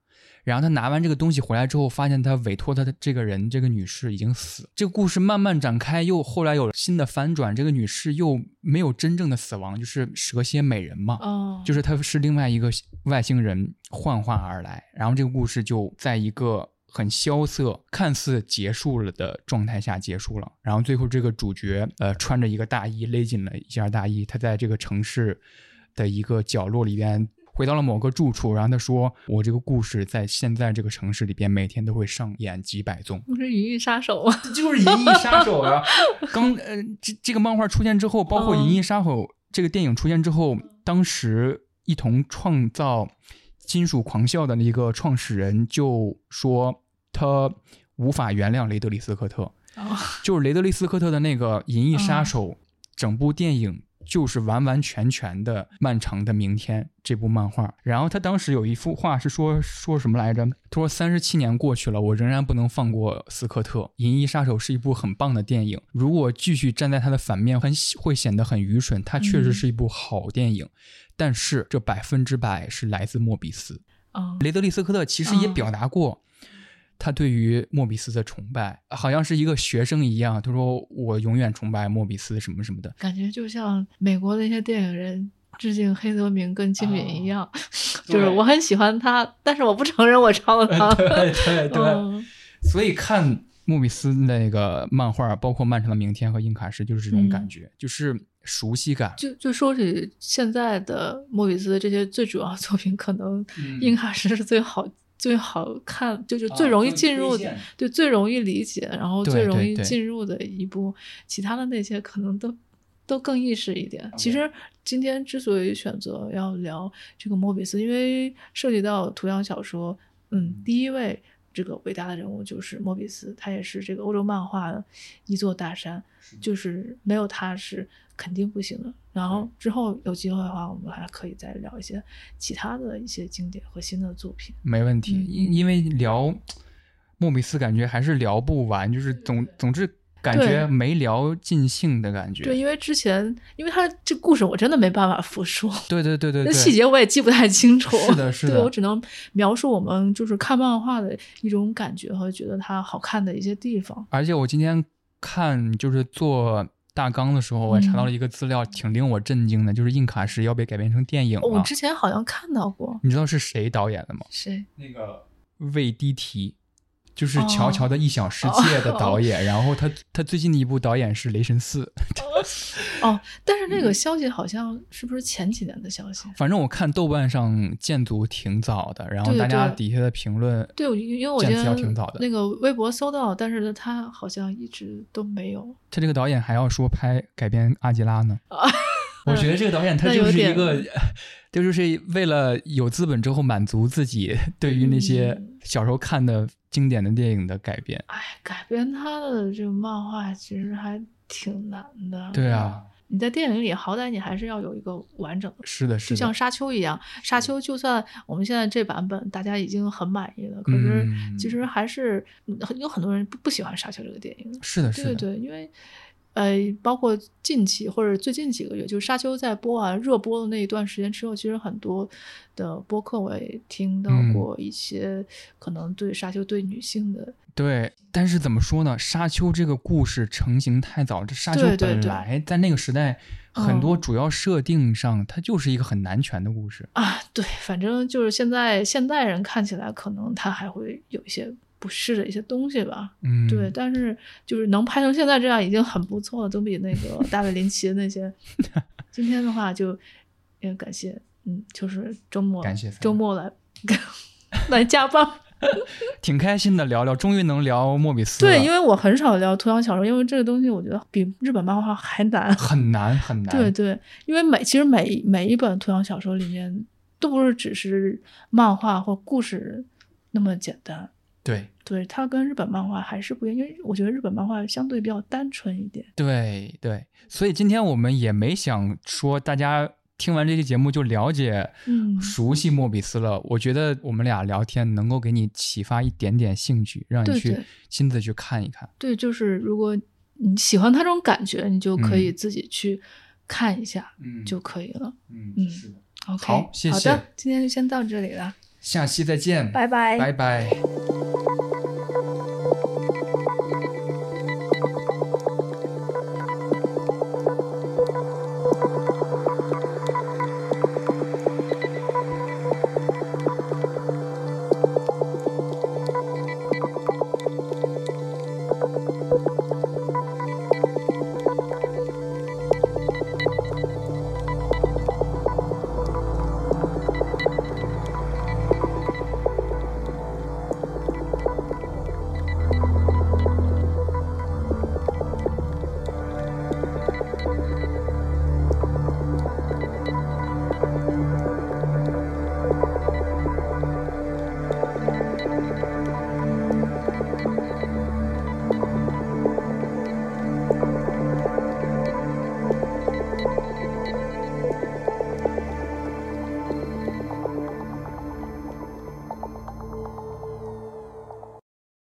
然后他拿完这个东西回来之后，发现他委托他的这个人，这个女士已经死。这个故事慢慢展开，又后来有了新的反转。这个女士又没有真正的死亡，就是蛇蝎美人嘛。哦，就是她是另外一个外星人幻化而来。然后这个故事就在一个。很萧瑟，看似结束了的状态下结束了。然后最后这个主角，呃，穿着一个大衣，勒紧了一下大衣，他在这个城市的一个角落里边，回到了某个住处。然后他说：“我这个故事在现在这个城市里边，每天都会上演几百宗。”不是《银翼杀手》吗？就是《银翼杀手》啊。刚呃，这这个漫画出现之后，包括《银翼杀手》这个电影出现之后，当时一同创造。金属狂笑的那个创始人就说，他无法原谅雷德利·斯科特，就是雷德利·斯科特的那个《银翼杀手》，整部电影就是完完全全的《漫长的明天》这部漫画。然后他当时有一幅画是说说什么来着？他说三十七年过去了，我仍然不能放过斯科特。《银翼杀手》是一部很棒的电影，如果继续站在他的反面，很会显得很愚蠢。它确实是一部好电影。但是这百分之百是来自莫比斯。雷德利·斯科特其实也表达过他对于莫比斯的崇拜，好像是一个学生一样。他说：“我永远崇拜莫比斯，什么什么的。”感觉就像美国的一些电影人致敬黑泽明跟金敏一样，就是我很喜欢他，但是我不承认我抄他。对对对，所以看莫比斯那个漫画，包括《漫长的明天》和《印卡什》，就是这种感觉，就是。熟悉感，就就说起现在的莫比斯这些最主要作品，可能《印卡什》是最好最好看，就是最容易进入的，对，最容易理解，然后最容易进入的一部。其他的那些可能都都更意识一点。其实今天之所以选择要聊这个莫比斯，因为涉及到图像小说，嗯，第一位这个伟大的人物就是莫比斯，他也是这个欧洲漫画的一座大山，就是没有他是肯定不行的。然后之后有机会的话，我们还可以再聊一些其他的一些经典和新的作品。没问题，因因为聊莫比斯感觉还是聊不完，就是总总之感觉没聊尽兴的感觉。对，因为之前因为他这故事我真的没办法复述。对对对对，那细节我也记不太清楚。是的，是的。对我只能描述我们就是看漫画的一种感觉和觉得它好看的一些地方。而且我今天看就是做。大纲的时候，我查到了一个资料，挺令我震惊的，就是印卡石要被改编成电影了。我之前好像看到过。你知道是谁导演的吗？谁？那个魏迪提，就是《乔乔的异想世界》的导演。然后他他最近的一部导演是《雷神四》。哦，但是那个消息好像是不是前几年的消息？反正我看豆瓣上建组挺早的，然后大家底下的评论，对，因为我觉得挺早的。那个微博搜到，但是他好像一直都没有。他这个导演还要说拍改编阿吉拉呢？啊 我觉得这个导演他就是一个，就是为了有资本之后满足自己对于那些小时候看的经典的电影的改编。哎，改编他的这个漫画其实还。挺难的，对啊，你在电影里好歹你还是要有一个完整的，是的，就像沙丘一样，沙丘就算我们现在这版本大家已经很满意了，可是其实还是有很多人不不喜欢沙丘这个电影，是的，是的，对对，因为。呃，包括近期或者最近几个月，就是《沙丘》在播完热播的那一段时间之后，其实很多的播客我也听到过一些可能对《沙丘》对女性的对，但是怎么说呢，《沙丘》这个故事成型太早，这《沙丘》本来在那个时代很多主要设定上，它就是一个很男权的故事啊。对，反正就是现在现代人看起来，可能他还会有一些。不是的一些东西吧，嗯，对，但是就是能拍成现在这样已经很不错了，总比那个大卫林奇的那些。今天的话就也感谢，嗯，就是周末感谢周末来来加班，挺开心的，聊聊，终于能聊莫比斯。对，因为我很少聊图像小说，因为这个东西我觉得比日本漫画还难，很难很难。对对，因为每其实每每一本图像小说里面都不是只是漫画或故事那么简单。对对，它跟日本漫画还是不一样，因为我觉得日本漫画相对比较单纯一点。对对，所以今天我们也没想说大家听完这期节目就了解、熟悉莫比斯了。我觉得我们俩聊天能够给你启发一点点兴趣，让你去亲自去看一看。对，就是如果你喜欢他这种感觉，你就可以自己去看一下，嗯，就可以了。嗯嗯，是的。OK，好，谢谢。好的，今天就先到这里了。下期再见，拜拜，拜拜。